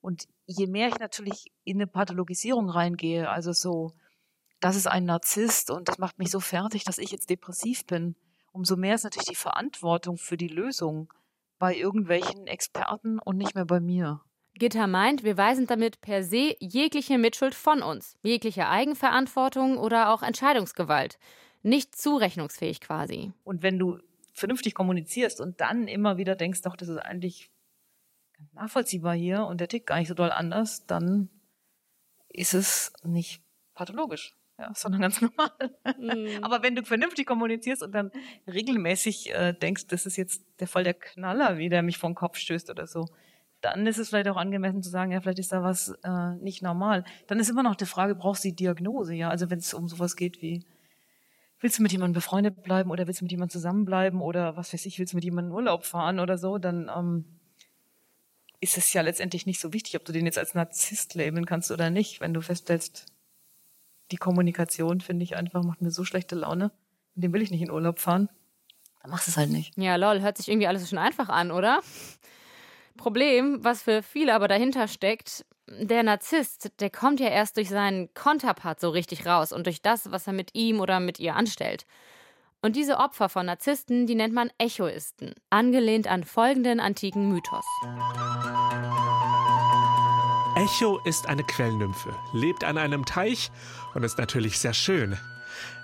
Und je mehr ich natürlich in eine Pathologisierung reingehe, also so, das ist ein Narzisst und das macht mich so fertig, dass ich jetzt depressiv bin, umso mehr ist natürlich die Verantwortung für die Lösung bei irgendwelchen Experten und nicht mehr bei mir. Gitter meint, wir weisen damit per se jegliche Mitschuld von uns, jegliche Eigenverantwortung oder auch Entscheidungsgewalt. Nicht zurechnungsfähig quasi. Und wenn du vernünftig kommunizierst und dann immer wieder denkst, doch, das ist eigentlich nachvollziehbar hier und der tickt gar nicht so doll anders, dann ist es nicht pathologisch, ja, sondern ganz normal. Mhm. Aber wenn du vernünftig kommunizierst und dann regelmäßig äh, denkst, das ist jetzt der Fall der Knaller, wie der mich vom Kopf stößt oder so, dann ist es vielleicht auch angemessen zu sagen, ja, vielleicht ist da was äh, nicht normal. Dann ist immer noch die Frage, brauchst du die Diagnose, ja? Also wenn es um sowas geht wie, willst du mit jemandem befreundet bleiben oder willst du mit jemandem zusammenbleiben oder was weiß ich, willst du mit jemandem in Urlaub fahren oder so, dann ähm, ist es ja letztendlich nicht so wichtig, ob du den jetzt als Narzisst labeln kannst oder nicht, wenn du feststellst, die Kommunikation finde ich einfach, macht mir so schlechte Laune, mit dem will ich nicht in Urlaub fahren, dann machst du es halt nicht. Ja, lol, hört sich irgendwie alles schon einfach an, oder? Problem, was für viele aber dahinter steckt, der Narzisst, der kommt ja erst durch seinen Konterpart so richtig raus und durch das, was er mit ihm oder mit ihr anstellt. Und diese Opfer von Narzissten, die nennt man Echoisten, angelehnt an folgenden antiken Mythos. Echo ist eine Quellnymphe, lebt an einem Teich und ist natürlich sehr schön.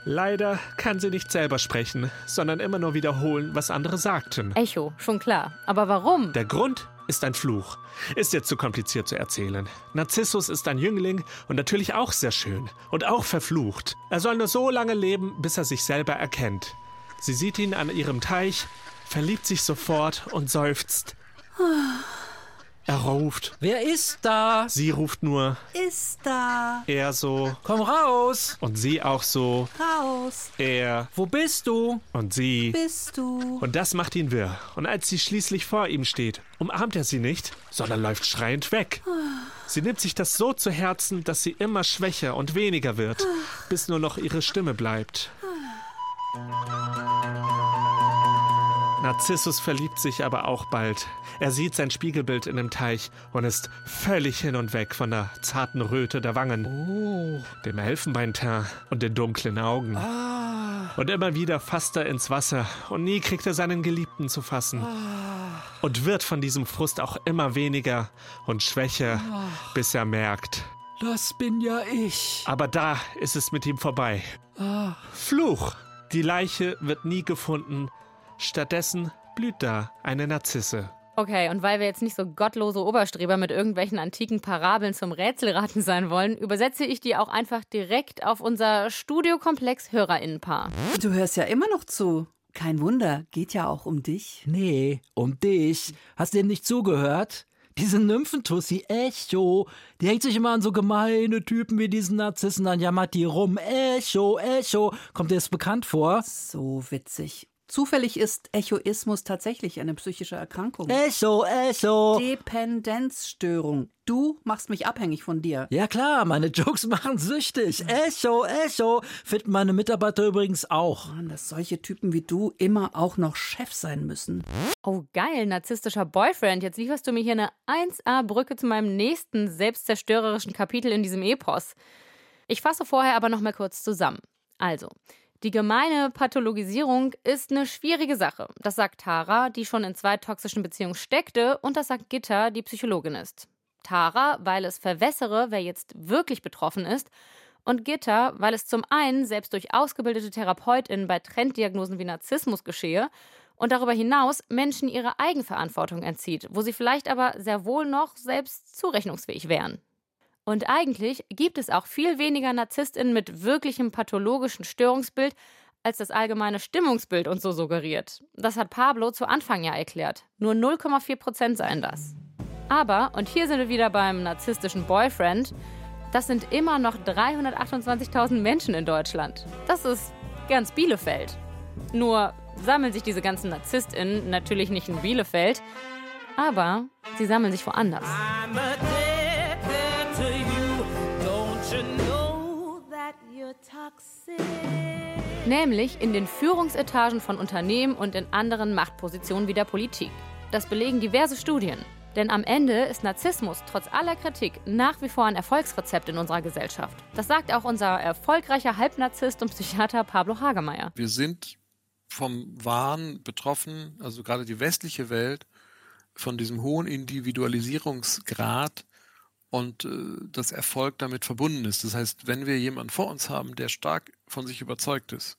Leider kann sie nicht selber sprechen, sondern immer nur wiederholen, was andere sagten. Echo, schon klar. Aber warum? Der Grund ist ein Fluch. Ist jetzt zu kompliziert zu erzählen. Narzissus ist ein Jüngling und natürlich auch sehr schön und auch verflucht. Er soll nur so lange leben, bis er sich selber erkennt. Sie sieht ihn an ihrem Teich, verliebt sich sofort und seufzt. Er ruft. Wer ist da? Sie ruft nur. Ist da. Er so. Komm raus. Und sie auch so. Raus. Er. Wo bist du? Und sie. Bist du. Und das macht ihn wirr. Und als sie schließlich vor ihm steht, umarmt er sie nicht, sondern läuft schreiend weg. Sie nimmt sich das so zu Herzen, dass sie immer schwächer und weniger wird, bis nur noch ihre Stimme bleibt. Narzissus verliebt sich aber auch bald. Er sieht sein Spiegelbild in dem Teich und ist völlig hin und weg von der zarten Röte der Wangen, oh. dem Elfenbeinteint und den dunklen Augen. Ah. Und immer wieder fasst er ins Wasser und nie kriegt er seinen Geliebten zu fassen. Ah. Und wird von diesem Frust auch immer weniger und schwächer, Ah. bis er merkt. Das bin ja ich. Aber da ist es mit ihm vorbei. Ah. Fluch! Die Leiche wird nie gefunden. Stattdessen blüht da eine Narzisse. Okay, und weil wir jetzt nicht so gottlose Oberstreber mit irgendwelchen antiken Parabeln zum Rätselraten sein wollen, übersetze ich die auch einfach direkt auf unser Studiokomplex Hörerinnenpaar. Du hörst ja immer noch zu. Kein Wunder, geht ja auch um dich. Nee, um dich. Hast du dem nicht zugehört? Diese Nymphentussi Echo, die hängt sich immer an so gemeine Typen wie diesen Narzissen, dann jammert die rum. Echo, Echo. Kommt dir das bekannt vor? So witzig. Zufällig ist Echoismus tatsächlich eine psychische Erkrankung. Echo, Echo. Dependenzstörung. Du machst mich abhängig von dir. Ja klar, meine Jokes machen süchtig. Echo, Echo. Finden meine Mitarbeiter übrigens auch. Mann, dass solche Typen wie du immer auch noch Chef sein müssen. Oh geil, narzisstischer Boyfriend. Jetzt lieferst du mir hier eine 1A-Brücke zu meinem nächsten selbstzerstörerischen Kapitel in diesem Epos. Ich fasse vorher aber noch mal kurz zusammen. Also, die gemeine Pathologisierung ist eine schwierige Sache. Das sagt Tara, die schon in zwei toxischen Beziehungen steckte, und das sagt Gitta, die Psychologin ist. Tara, weil es verwässere, wer jetzt wirklich betroffen ist, und Gitta, weil es zum einen selbst durch ausgebildete TherapeutInnen bei Trenddiagnosen wie Narzissmus geschehe und darüber hinaus Menschen ihre Eigenverantwortung entzieht, wo sie vielleicht aber sehr wohl noch selbst zurechnungsfähig wären. Und eigentlich gibt es auch viel weniger NarzisstInnen mit wirklichem pathologischen Störungsbild, als das allgemeine Stimmungsbild uns so suggeriert. Das hat Pablo zu Anfang ja erklärt. Nur 0,4 Prozent seien das. Aber, und hier sind wir wieder beim narzisstischen Boyfriend, Das sind immer noch 328.000 Menschen in Deutschland. Das ist ganz Bielefeld. Nur sammeln sich diese ganzen NarzisstInnen natürlich nicht in Bielefeld, aber sie sammeln sich woanders. Nämlich in den Führungsetagen von Unternehmen und in anderen Machtpositionen wie der Politik. Das belegen diverse Studien. Denn am Ende ist Narzissmus trotz aller Kritik nach wie vor ein Erfolgsrezept in unserer Gesellschaft. Das sagt auch unser erfolgreicher Halbnarzisst und Psychiater Pablo Hagemeyer. Wir sind vom Wahn betroffen, also gerade die westliche Welt, von diesem hohen Individualisierungsgrad und äh, das Erfolg damit verbunden ist. Das heißt, wenn wir jemanden vor uns haben, der stark von sich überzeugt ist,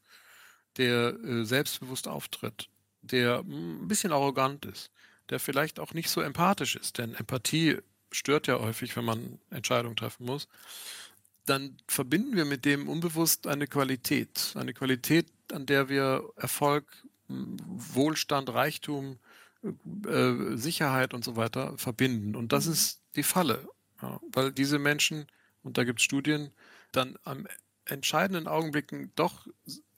der äh, selbstbewusst auftritt, der ein bisschen arrogant ist, der vielleicht auch nicht so empathisch ist, denn Empathie stört ja häufig, wenn man Entscheidungen treffen muss, dann verbinden wir mit dem unbewusst eine Qualität, eine Qualität, an der wir Erfolg, Wohlstand, Reichtum, äh, Sicherheit und so weiter verbinden. Und das ist die Falle, ja, weil diese Menschen, und da gibt es Studien, dann am entscheidenden Augenblicken doch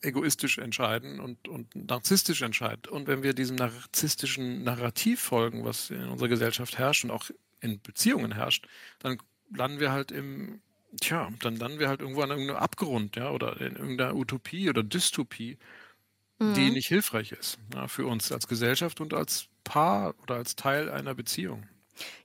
egoistisch entscheiden und, und narzisstisch entscheiden. Und wenn wir diesem narzisstischen Narrativ folgen, was in unserer Gesellschaft herrscht und auch in Beziehungen herrscht, dann landen wir halt im, tja, dann landen wir halt irgendwo an irgendeinem Abgrund, ja, oder in irgendeiner Utopie oder Dystopie, mhm. die nicht hilfreich ist ja, für uns als Gesellschaft und als Paar oder als Teil einer Beziehung.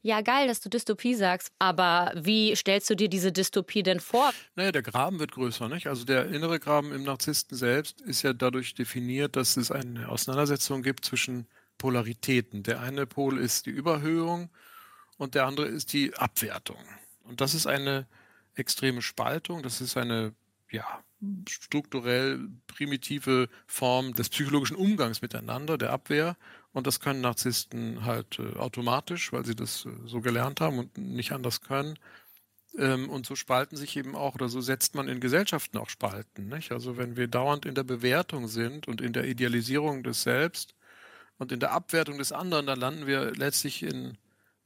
Ja, geil, dass du Dystopie sagst. Aber wie stellst du dir diese Dystopie denn vor? Naja, der Graben wird größer, nicht? Also der innere Graben im Narzissten selbst ist ja dadurch definiert, dass es eine Auseinandersetzung gibt zwischen Polaritäten. Der eine Pol ist die Überhöhung und der andere ist die Abwertung. Und das ist eine extreme Spaltung, das ist eine, ja, strukturell primitive Form des psychologischen Umgangs miteinander, der Abwehr. Und das können Narzissten halt äh, automatisch, weil sie das äh, so gelernt haben und nicht anders können. Ähm, und so spalten sich eben auch, oder so setzt man in Gesellschaften auch Spalten. Nicht? Also wenn wir dauernd in der Bewertung sind und in der Idealisierung des Selbst und in der Abwertung des anderen, dann landen wir letztlich in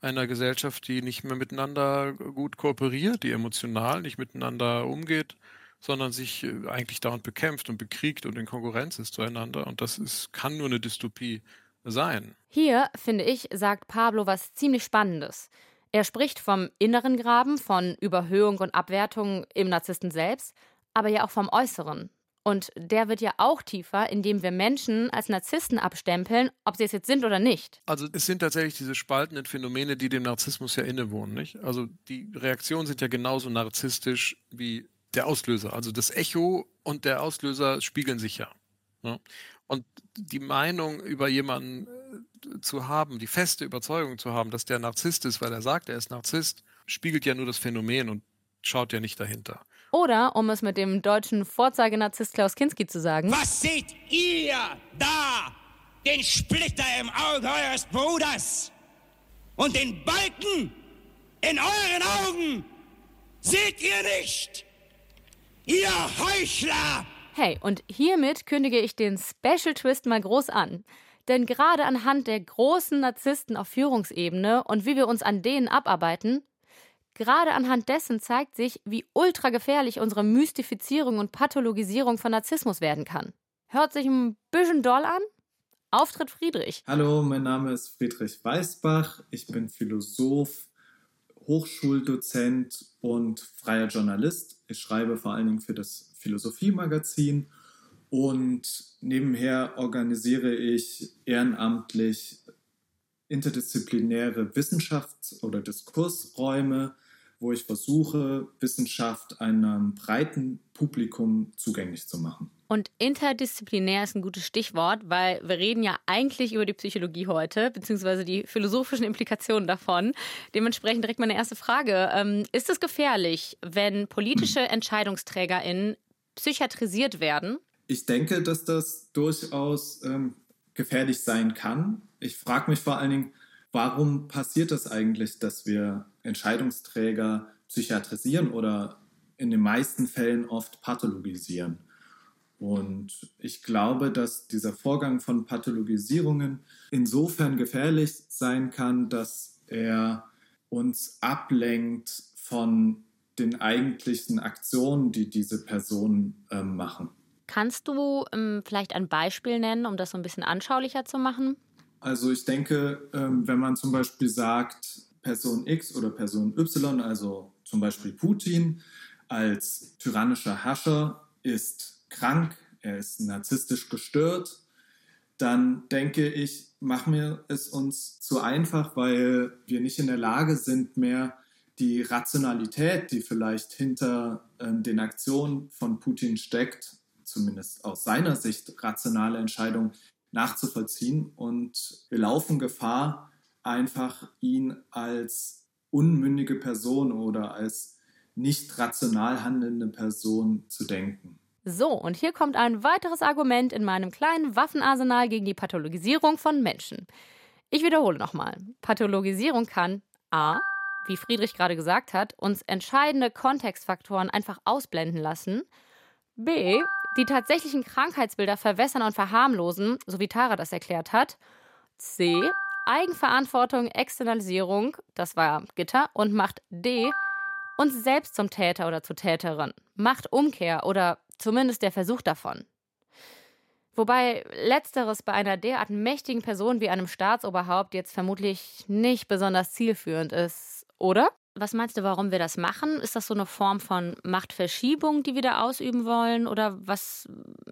einer Gesellschaft, die nicht mehr miteinander gut kooperiert, die emotional nicht miteinander umgeht sondern sich äh, eigentlich dauernd bekämpft und bekriegt und in Konkurrenz ist zueinander. Und das ist, kann nur eine Dystopie sein. Hier, finde ich, sagt Pablo was ziemlich Spannendes. Er spricht vom inneren Graben, von Überhöhung und Abwertung im Narzissten selbst, aber ja auch vom Äußeren. Und der wird ja auch tiefer, indem wir Menschen als Narzissten abstempeln, ob sie es jetzt sind oder nicht. Also es sind tatsächlich diese spaltenden Phänomene, die dem Narzissmus ja innewohnen. Nicht? Also die Reaktionen sind ja genauso narzisstisch wie der Auslöser. Also das Echo und der Auslöser spiegeln sich ja. Ne? Und die Meinung über jemanden äh, zu haben, die feste Überzeugung zu haben, dass der Narzisst ist, weil er sagt, er ist Narzisst, spiegelt ja nur das Phänomen und schaut ja nicht dahinter. Oder, um es mit dem deutschen Vorzeigenarzisst Klaus Kinski zu sagen: Was seht ihr da? Den Splitter im Auge eures Bruders und den Balken in euren Augen seht ihr nicht? Ihr Heuchler! Hey, und hiermit kündige ich den Special Twist mal groß an. Denn gerade anhand der großen Narzissten auf Führungsebene und wie wir uns an denen abarbeiten, gerade anhand dessen zeigt sich, wie ultra gefährlich unsere Mystifizierung und Pathologisierung von Narzissmus werden kann. Hört sich ein bisschen doll an? Auftritt Friedrich. Hallo, mein Name ist Friedrich Weißbach. Ich bin Philosoph, Hochschuldozent und freier Journalist. Ich schreibe vor allen Dingen für das Philosophie-Magazin und nebenher organisiere ich ehrenamtlich interdisziplinäre Wissenschafts- oder Diskursräume, wo ich versuche, Wissenschaft einem breiten Publikum zugänglich zu machen. Und interdisziplinär ist ein gutes Stichwort, weil wir reden ja eigentlich über die Psychologie heute, beziehungsweise die philosophischen Implikationen davon. Dementsprechend direkt meine erste Frage. Ähm, ist es gefährlich, wenn politische EntscheidungsträgerInnen psychiatrisiert werden? Ich denke, dass das durchaus ähm, gefährlich sein kann. Ich frage mich vor allen Dingen, warum passiert das eigentlich, dass wir Entscheidungsträger psychiatrisieren oder in den meisten Fällen oft pathologisieren? Und ich glaube, dass dieser Vorgang von Pathologisierungen insofern gefährlich sein kann, dass er uns ablenkt von den eigentlichen Aktionen, die diese Personen äh, machen. Kannst du ähm, vielleicht ein Beispiel nennen, um das so ein bisschen anschaulicher zu machen? Also ich denke, ähm, wenn man zum Beispiel sagt, Person X oder Person Y, also zum Beispiel Putin als tyrannischer Herrscher ist krank, er ist narzisstisch gestört, dann denke ich, machen wir es uns zu einfach, weil wir nicht in der Lage sind, mehr die Rationalität, die vielleicht hinter äh, den Aktionen von Putin steckt, zumindest aus seiner Sicht rationale Entscheidungen nachzuvollziehen. Und wir laufen Gefahr, einfach ihn als unmündige Person oder als nicht rational handelnde Person zu denken. So, und hier kommt ein weiteres Argument in meinem kleinen Waffenarsenal gegen die Pathologisierung von Menschen. Ich wiederhole nochmal. Pathologisierung kann a. wie Friedrich gerade gesagt hat, uns entscheidende Kontextfaktoren einfach ausblenden lassen. B. die tatsächlichen Krankheitsbilder verwässern und verharmlosen, so wie Tara das erklärt hat. C. Eigenverantwortung, Externalisierung, das war Gitter, und Macht D. uns selbst zum Täter oder zur Täterin. Machtumkehr oder zumindest der Versuch davon. Wobei letzteres bei einer derart mächtigen Person wie einem Staatsoberhaupt jetzt vermutlich nicht besonders zielführend ist, oder? Was meinst du, warum wir das machen? Ist das so eine Form von Machtverschiebung, die wir da ausüben wollen? Oder was,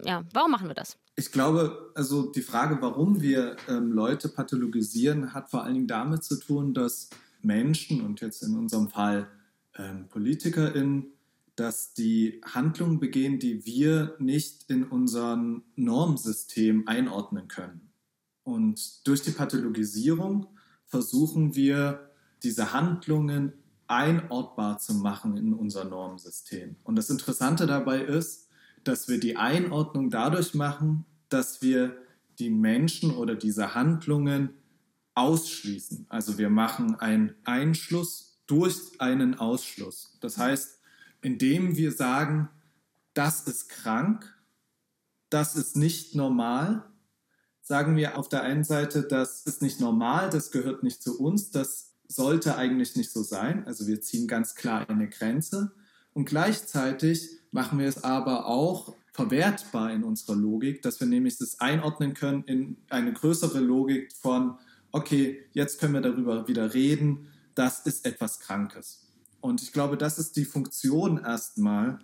ja, warum machen wir das? Ich glaube, also die Frage, warum wir ähm, Leute pathologisieren, hat vor allen Dingen damit zu tun, dass Menschen und jetzt in unserem Fall ähm, PolitikerInnen dass die Handlungen begehen, die wir nicht in unserem Normsystem einordnen können. Und durch die Pathologisierung versuchen wir, diese Handlungen einordbar zu machen in unser Normsystem. Und das Interessante dabei ist, dass wir die Einordnung dadurch machen, dass wir die Menschen oder diese Handlungen ausschließen. Also wir machen einen Einschluss durch einen Ausschluss. Das heißt, indem wir sagen, das ist krank, das ist nicht normal, sagen wir auf der einen Seite, das ist nicht normal, das gehört nicht zu uns, das sollte eigentlich nicht so sein. Also wir ziehen ganz klar eine Grenze. Und gleichzeitig machen wir es aber auch verwertbar in unserer Logik, dass wir nämlich das einordnen können in eine größere Logik von, okay, jetzt können wir darüber wieder reden, das ist etwas Krankes. Und ich glaube, das ist die Funktion erstmal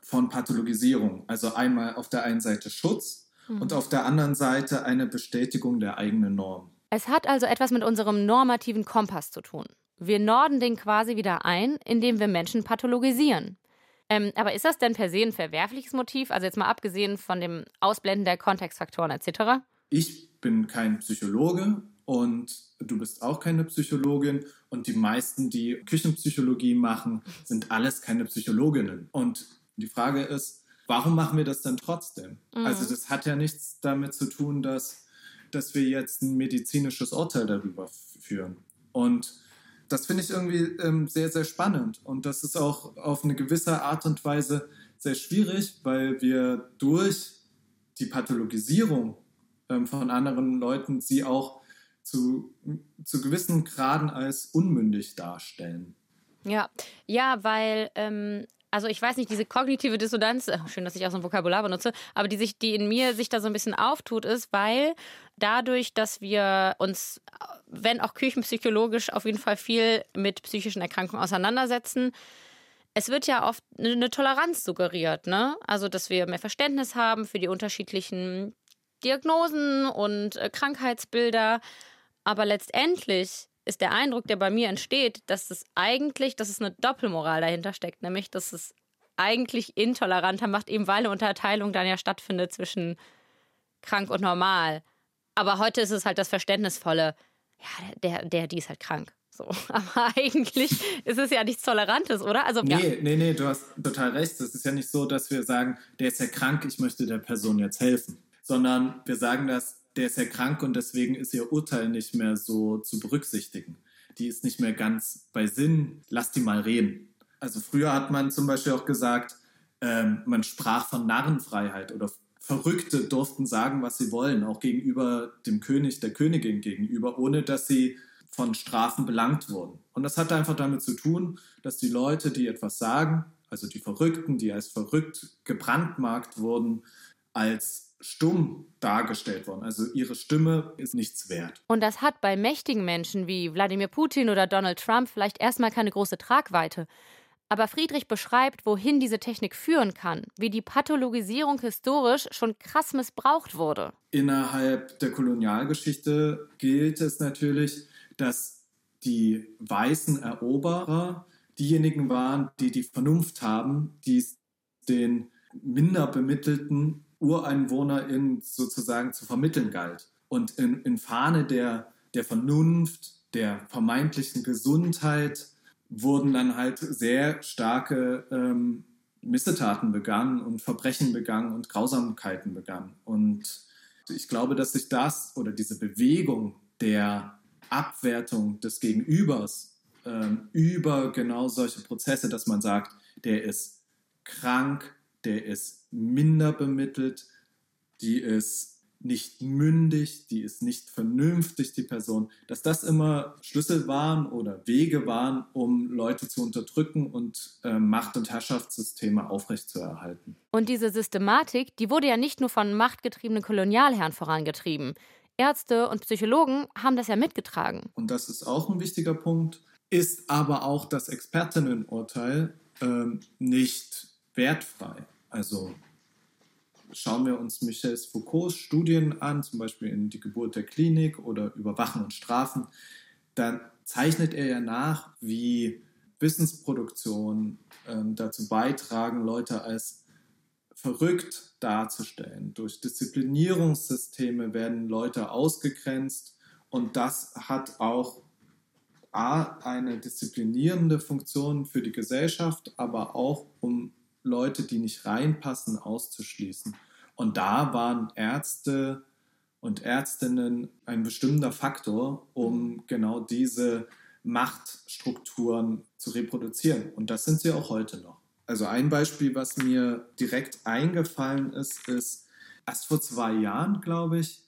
von Pathologisierung. Also einmal auf der einen Seite Schutz mhm. und auf der anderen Seite eine Bestätigung der eigenen Norm. Es hat also etwas mit unserem normativen Kompass zu tun. Wir norden den quasi wieder ein, indem wir Menschen pathologisieren. Ähm, aber ist das denn per se ein verwerfliches Motiv? Also jetzt mal abgesehen von dem Ausblenden der Kontextfaktoren etc.? Ich bin kein Psychologe und du bist auch keine Psychologin und die meisten, die Küchenpsychologie machen, sind alles keine Psychologinnen. Und die Frage ist, warum machen wir das dann trotzdem? Mhm. Also das hat ja nichts damit zu tun, dass, dass wir jetzt ein medizinisches Urteil darüber führen. Und das finde ich irgendwie ähm, sehr, sehr spannend. Und das ist auch auf eine gewisse Art und Weise sehr schwierig, weil wir durch die Pathologisierung ähm, von anderen Leuten sie auch zu, zu gewissen Graden als unmündig darstellen. Ja, ja, weil, ähm, also ich weiß nicht, diese kognitive Dissonanz, äh, schön, dass ich auch so ein Vokabular benutze, aber die sich, die in mir sich da so ein bisschen auftut, ist, weil dadurch, dass wir uns, wenn auch küchenpsychologisch, auf jeden Fall viel mit psychischen Erkrankungen auseinandersetzen, es wird ja oft eine Toleranz suggeriert, ne? Also, dass wir mehr Verständnis haben für die unterschiedlichen Diagnosen und äh, Krankheitsbilder. Aber letztendlich ist der Eindruck, der bei mir entsteht, dass es eigentlich, dass es eine Doppelmoral dahinter steckt, nämlich, dass es eigentlich intoleranter macht, eben weil eine Unterteilung dann ja stattfindet zwischen krank und normal. Aber heute ist es halt das Verständnisvolle, ja, der, der, die ist halt krank. So. Aber eigentlich ist es ja nichts Tolerantes, oder? Also, nee, ja. nee, nee, du hast total recht. Es ist ja nicht so, dass wir sagen, der ist ja krank, ich möchte der Person jetzt helfen. Sondern wir sagen das, der ist ja krank und deswegen ist ihr Urteil nicht mehr so zu berücksichtigen. Die ist nicht mehr ganz bei Sinn, lass die mal reden. Also früher hat man zum Beispiel auch gesagt, ähm, man sprach von Narrenfreiheit oder Verrückte durften sagen, was sie wollen, auch gegenüber dem König, der Königin gegenüber, ohne dass sie von Strafen belangt wurden. Und das hat einfach damit zu tun, dass die Leute, die etwas sagen, also die Verrückten, die als verrückt gebrandmarkt wurden, als stumm dargestellt worden. Also ihre Stimme ist nichts wert. Und das hat bei mächtigen Menschen wie Wladimir Putin oder Donald Trump vielleicht erstmal keine große Tragweite. Aber Friedrich beschreibt, wohin diese Technik führen kann, wie die Pathologisierung historisch schon krass missbraucht wurde. Innerhalb der Kolonialgeschichte gilt es natürlich, dass die weißen Eroberer diejenigen waren, die die Vernunft haben, die es den minder bemittelten UreinwohnerInnen sozusagen zu vermitteln galt. Und in, in Fahne der, der Vernunft, der vermeintlichen Gesundheit wurden dann halt sehr starke ähm, Missetaten begangen und Verbrechen begangen und Grausamkeiten begangen. Und ich glaube, dass sich das oder diese Bewegung der Abwertung des Gegenübers ähm, über genau solche Prozesse, dass man sagt, der ist krank, der ist minder bemittelt, die ist nicht mündig, die ist nicht vernünftig, die Person, dass das immer Schlüssel waren oder Wege waren, um Leute zu unterdrücken und äh, Macht- und Herrschaftssysteme aufrechtzuerhalten. Und diese Systematik, die wurde ja nicht nur von machtgetriebenen Kolonialherren vorangetrieben. Ärzte und Psychologen haben das ja mitgetragen. Und das ist auch ein wichtiger Punkt, ist aber auch das Expertinnenurteil ähm, nicht wertfrei. Also schauen wir uns Michel Foucaults Studien an, zum Beispiel in Die Geburt der Klinik oder Überwachen und Strafen, dann zeichnet er ja nach, wie Wissensproduktion ähm, dazu beitragen, Leute als verrückt darzustellen. Durch Disziplinierungssysteme werden Leute ausgegrenzt und das hat auch A, eine disziplinierende Funktion für die Gesellschaft, aber auch um Leute, die nicht reinpassen, auszuschließen. Und da waren Ärzte und Ärztinnen ein bestimmender Faktor, um genau diese Machtstrukturen zu reproduzieren. Und das sind sie auch heute noch. Also ein Beispiel, was mir direkt eingefallen ist, ist, erst vor zwei Jahren, glaube ich,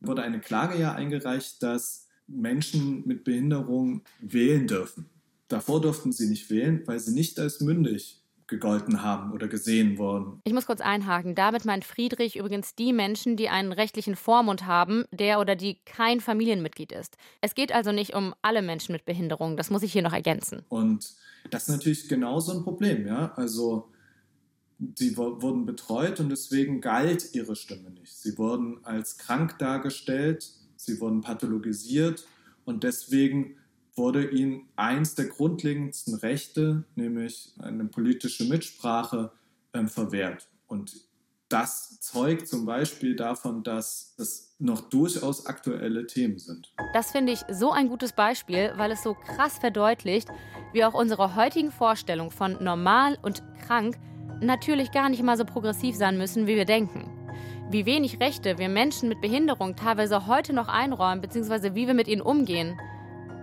wurde eine Klage ja eingereicht, dass Menschen mit Behinderung wählen dürfen. Davor durften sie nicht wählen, weil sie nicht als mündig gegolten haben oder gesehen wurden. Ich muss kurz einhaken. Damit meint Friedrich übrigens die Menschen, die einen rechtlichen Vormund haben, der oder die kein Familienmitglied ist. Es geht also nicht um alle Menschen mit Behinderung. Das muss ich hier noch ergänzen. Und das ist natürlich genauso ein Problem, ja. Also sie wurden betreut und deswegen galt ihre Stimme nicht. Sie wurden als krank dargestellt, sie wurden pathologisiert und deswegen wurde ihnen eins der grundlegendsten Rechte, nämlich eine politische Mitsprache, ähm, verwehrt. Und das zeugt zum Beispiel davon, dass es noch durchaus aktuelle Themen sind. Das finde ich so ein gutes Beispiel, weil es so krass verdeutlicht, wie auch unsere heutigen Vorstellungen von normal und krank natürlich gar nicht mal so progressiv sein müssen, wie wir denken. Wie wenig Rechte wir Menschen mit Behinderung teilweise heute noch einräumen, beziehungsweise wie wir mit ihnen umgehen.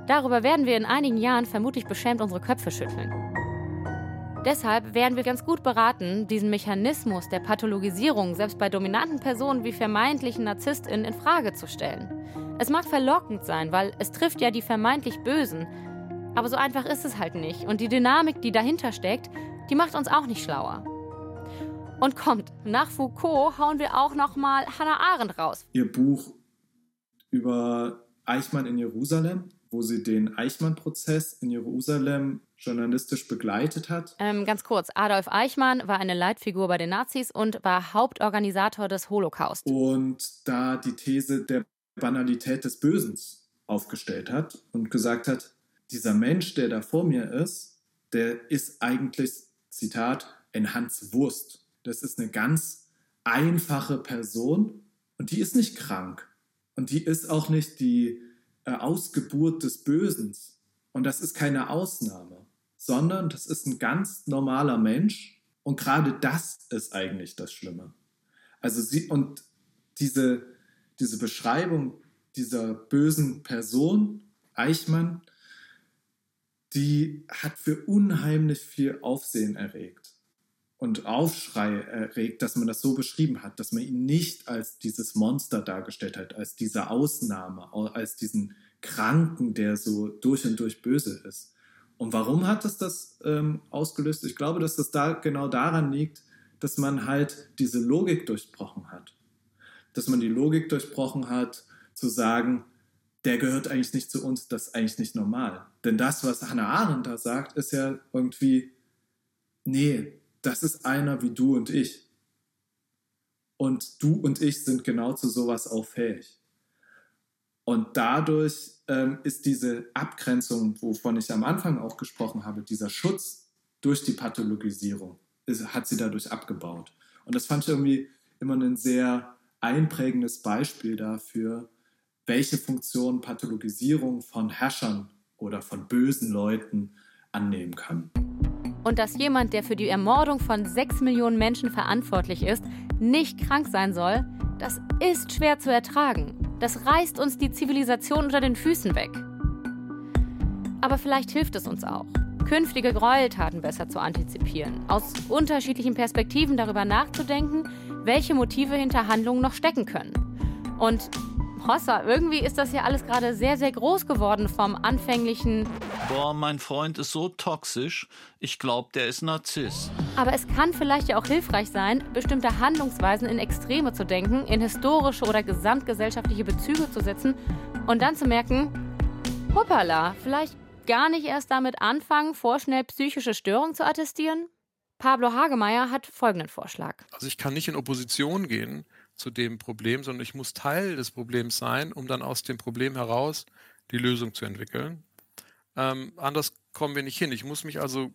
Darüber werden wir in einigen Jahren vermutlich beschämt unsere Köpfe schütteln. Deshalb wären wir ganz gut beraten, diesen Mechanismus der Pathologisierung selbst bei dominanten Personen wie vermeintlichen NarzisstInnen in Frage zu stellen. Es mag verlockend sein, weil es trifft ja die vermeintlich Bösen. Aber so einfach ist es halt nicht. Und die Dynamik, die dahinter steckt, die macht uns auch nicht schlauer. Und kommt, nach Foucault hauen wir auch nochmal Hannah Arendt raus. Ihr Buch über Eichmann in Jerusalem wo sie den Eichmann-Prozess in Jerusalem journalistisch begleitet hat. Ähm, ganz kurz, Adolf Eichmann war eine Leitfigur bei den Nazis und war Hauptorganisator des Holocaust. Und da die These der Banalität des Bösens aufgestellt hat und gesagt hat, dieser Mensch, der da vor mir ist, der ist eigentlich, Zitat, ein Hans Wurst. Das ist eine ganz einfache Person und die ist nicht krank. Und die ist auch nicht die Ausgeburt des Bösen. Und das ist keine Ausnahme, sondern das ist ein ganz normaler Mensch. Und gerade das ist eigentlich das Schlimme. Also sie, und diese, diese Beschreibung dieser bösen Person, Eichmann, die hat für unheimlich viel Aufsehen erregt und Aufschrei erregt, dass man das so beschrieben hat, dass man ihn nicht als dieses Monster dargestellt hat, als diese Ausnahme, als diesen Kranken, der so durch und durch böse ist. Und warum hat es das ähm, ausgelöst? Ich glaube, dass das da genau daran liegt, dass man halt diese Logik durchbrochen hat. Dass man die Logik durchbrochen hat, zu sagen, der gehört eigentlich nicht zu uns, das ist eigentlich nicht normal. Denn das, was Hannah Arendt da sagt, ist ja irgendwie, nee, das ist einer wie du und ich. Und du und ich sind genau zu sowas auch fähig. Und dadurch ähm, ist diese Abgrenzung, wovon ich am Anfang auch gesprochen habe, dieser Schutz durch die Pathologisierung, ist, hat sie dadurch abgebaut. Und das fand ich irgendwie immer ein sehr einprägendes Beispiel dafür, welche Funktion Pathologisierung von Herrschern oder von bösen Leuten annehmen kann. Und dass jemand, der für die Ermordung von sechs Millionen Menschen verantwortlich ist, nicht krank sein soll, das ist schwer zu ertragen. Das reißt uns die Zivilisation unter den Füßen weg. Aber vielleicht hilft es uns auch, künftige Gräueltaten besser zu antizipieren, aus unterschiedlichen Perspektiven darüber nachzudenken, welche Motive hinter Handlungen noch stecken können. Und Hossa, irgendwie ist das ja alles gerade sehr, sehr groß geworden vom anfänglichen. Boah, mein Freund ist so toxisch. Ich glaube, der ist Narziss. Aber es kann vielleicht ja auch hilfreich sein, bestimmte Handlungsweisen in Extreme zu denken, in historische oder gesamtgesellschaftliche Bezüge zu setzen und dann zu merken, hoppala, vielleicht gar nicht erst damit anfangen, vorschnell psychische Störungen zu attestieren? Pablo Hagemeyer hat folgenden Vorschlag. Also ich kann nicht in Opposition gehen zu dem Problem, sondern ich muss Teil des Problems sein, um dann aus dem Problem heraus die Lösung zu entwickeln. Ähm, anders kommen wir nicht hin. Ich muss mich also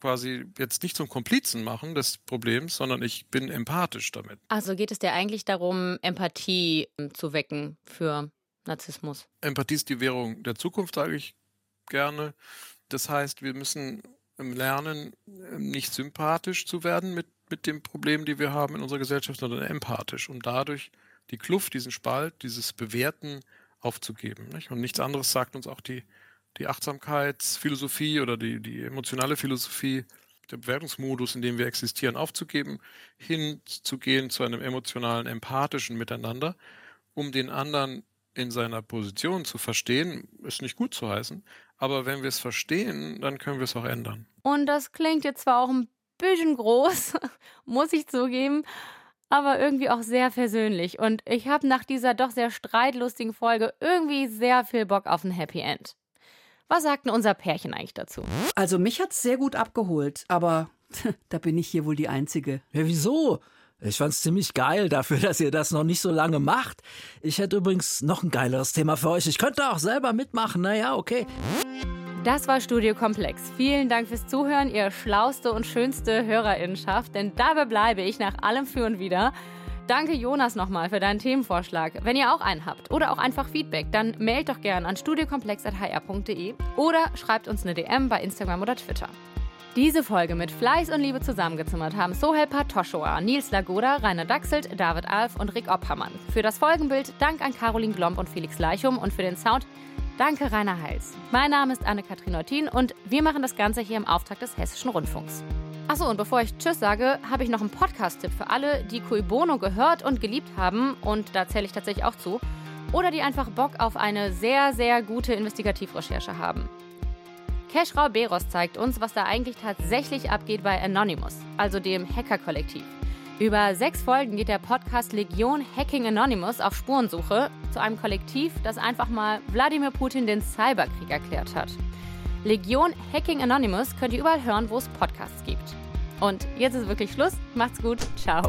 quasi jetzt nicht zum Komplizen machen des Problems, sondern ich bin empathisch damit. Also geht es dir eigentlich darum, Empathie ähm, zu wecken für Narzissmus? Empathie ist die Währung der Zukunft, sage ich gerne. Das heißt, wir müssen lernen, nicht sympathisch zu werden mit mit dem Problem, die wir haben in unserer Gesellschaft, sondern empathisch, um dadurch die Kluft, diesen Spalt, dieses Bewerten aufzugeben. Nicht? Und nichts anderes sagt uns auch die, die Achtsamkeitsphilosophie oder die, die emotionale Philosophie, der Bewertungsmodus, in dem wir existieren, aufzugeben, hinzugehen zu einem emotionalen, empathischen Miteinander, um den anderen in seiner Position zu verstehen, ist nicht gut zu heißen, aber wenn wir es verstehen, dann können wir es auch ändern. Und das klingt jetzt zwar auch ein bisschen groß, muss ich zugeben, aber irgendwie auch sehr versöhnlich. Und ich habe nach dieser doch sehr streitlustigen Folge irgendwie sehr viel Bock auf ein Happy End. Was sagt denn unser Pärchen eigentlich dazu? Also mich hat's sehr gut abgeholt, aber da bin ich hier wohl die Einzige. Ja, wieso? Ich fand's ziemlich geil dafür, dass ihr das noch nicht so lange macht. Ich hätte übrigens noch ein geileres Thema für euch. Ich könnte auch selber mitmachen. Naja, okay. Das war Studio Komplex. Vielen Dank fürs Zuhören, ihr schlauste und schönste Hörerinnenschaft, denn dabei bleibe ich nach allem für und wieder. Danke Jonas nochmal für deinen Themenvorschlag. Wenn ihr auch einen habt oder auch einfach Feedback, dann mailt doch gern an studiokomplex.hr.de oder schreibt uns eine DM bei Instagram oder Twitter. Diese Folge mit Fleiß und Liebe zusammengezimmert haben Sohel Patoschoa, Nils Lagoda, Rainer Dachselt, David Alf und Rick Oppermann. Für das Folgenbild Dank an Caroline Glomb und Felix Leichum und für den Sound Danke, Rainer Heils. Mein Name ist Anne-Kathrin Neutin und wir machen das Ganze hier im Auftrag des Hessischen Rundfunks. Achso, und bevor ich Tschüss sage, habe ich noch einen Podcast-Tipp für alle, die Cui Bono gehört und geliebt haben, und da zähle ich tatsächlich auch zu, oder die einfach Bock auf eine sehr, sehr gute Investigativrecherche haben. Keschrau Beros zeigt uns, was da eigentlich tatsächlich abgeht bei Anonymous, also dem Hacker-Kollektiv. Über sechs Folgen geht der Podcast Legion Hacking Anonymous auf Spurensuche zu einem Kollektiv, das einfach mal Wladimir Putin den Cyberkrieg erklärt hat. Legion Hacking Anonymous könnt ihr überall hören, wo es Podcasts gibt. Und jetzt ist wirklich Schluss. Macht's gut. Ciao.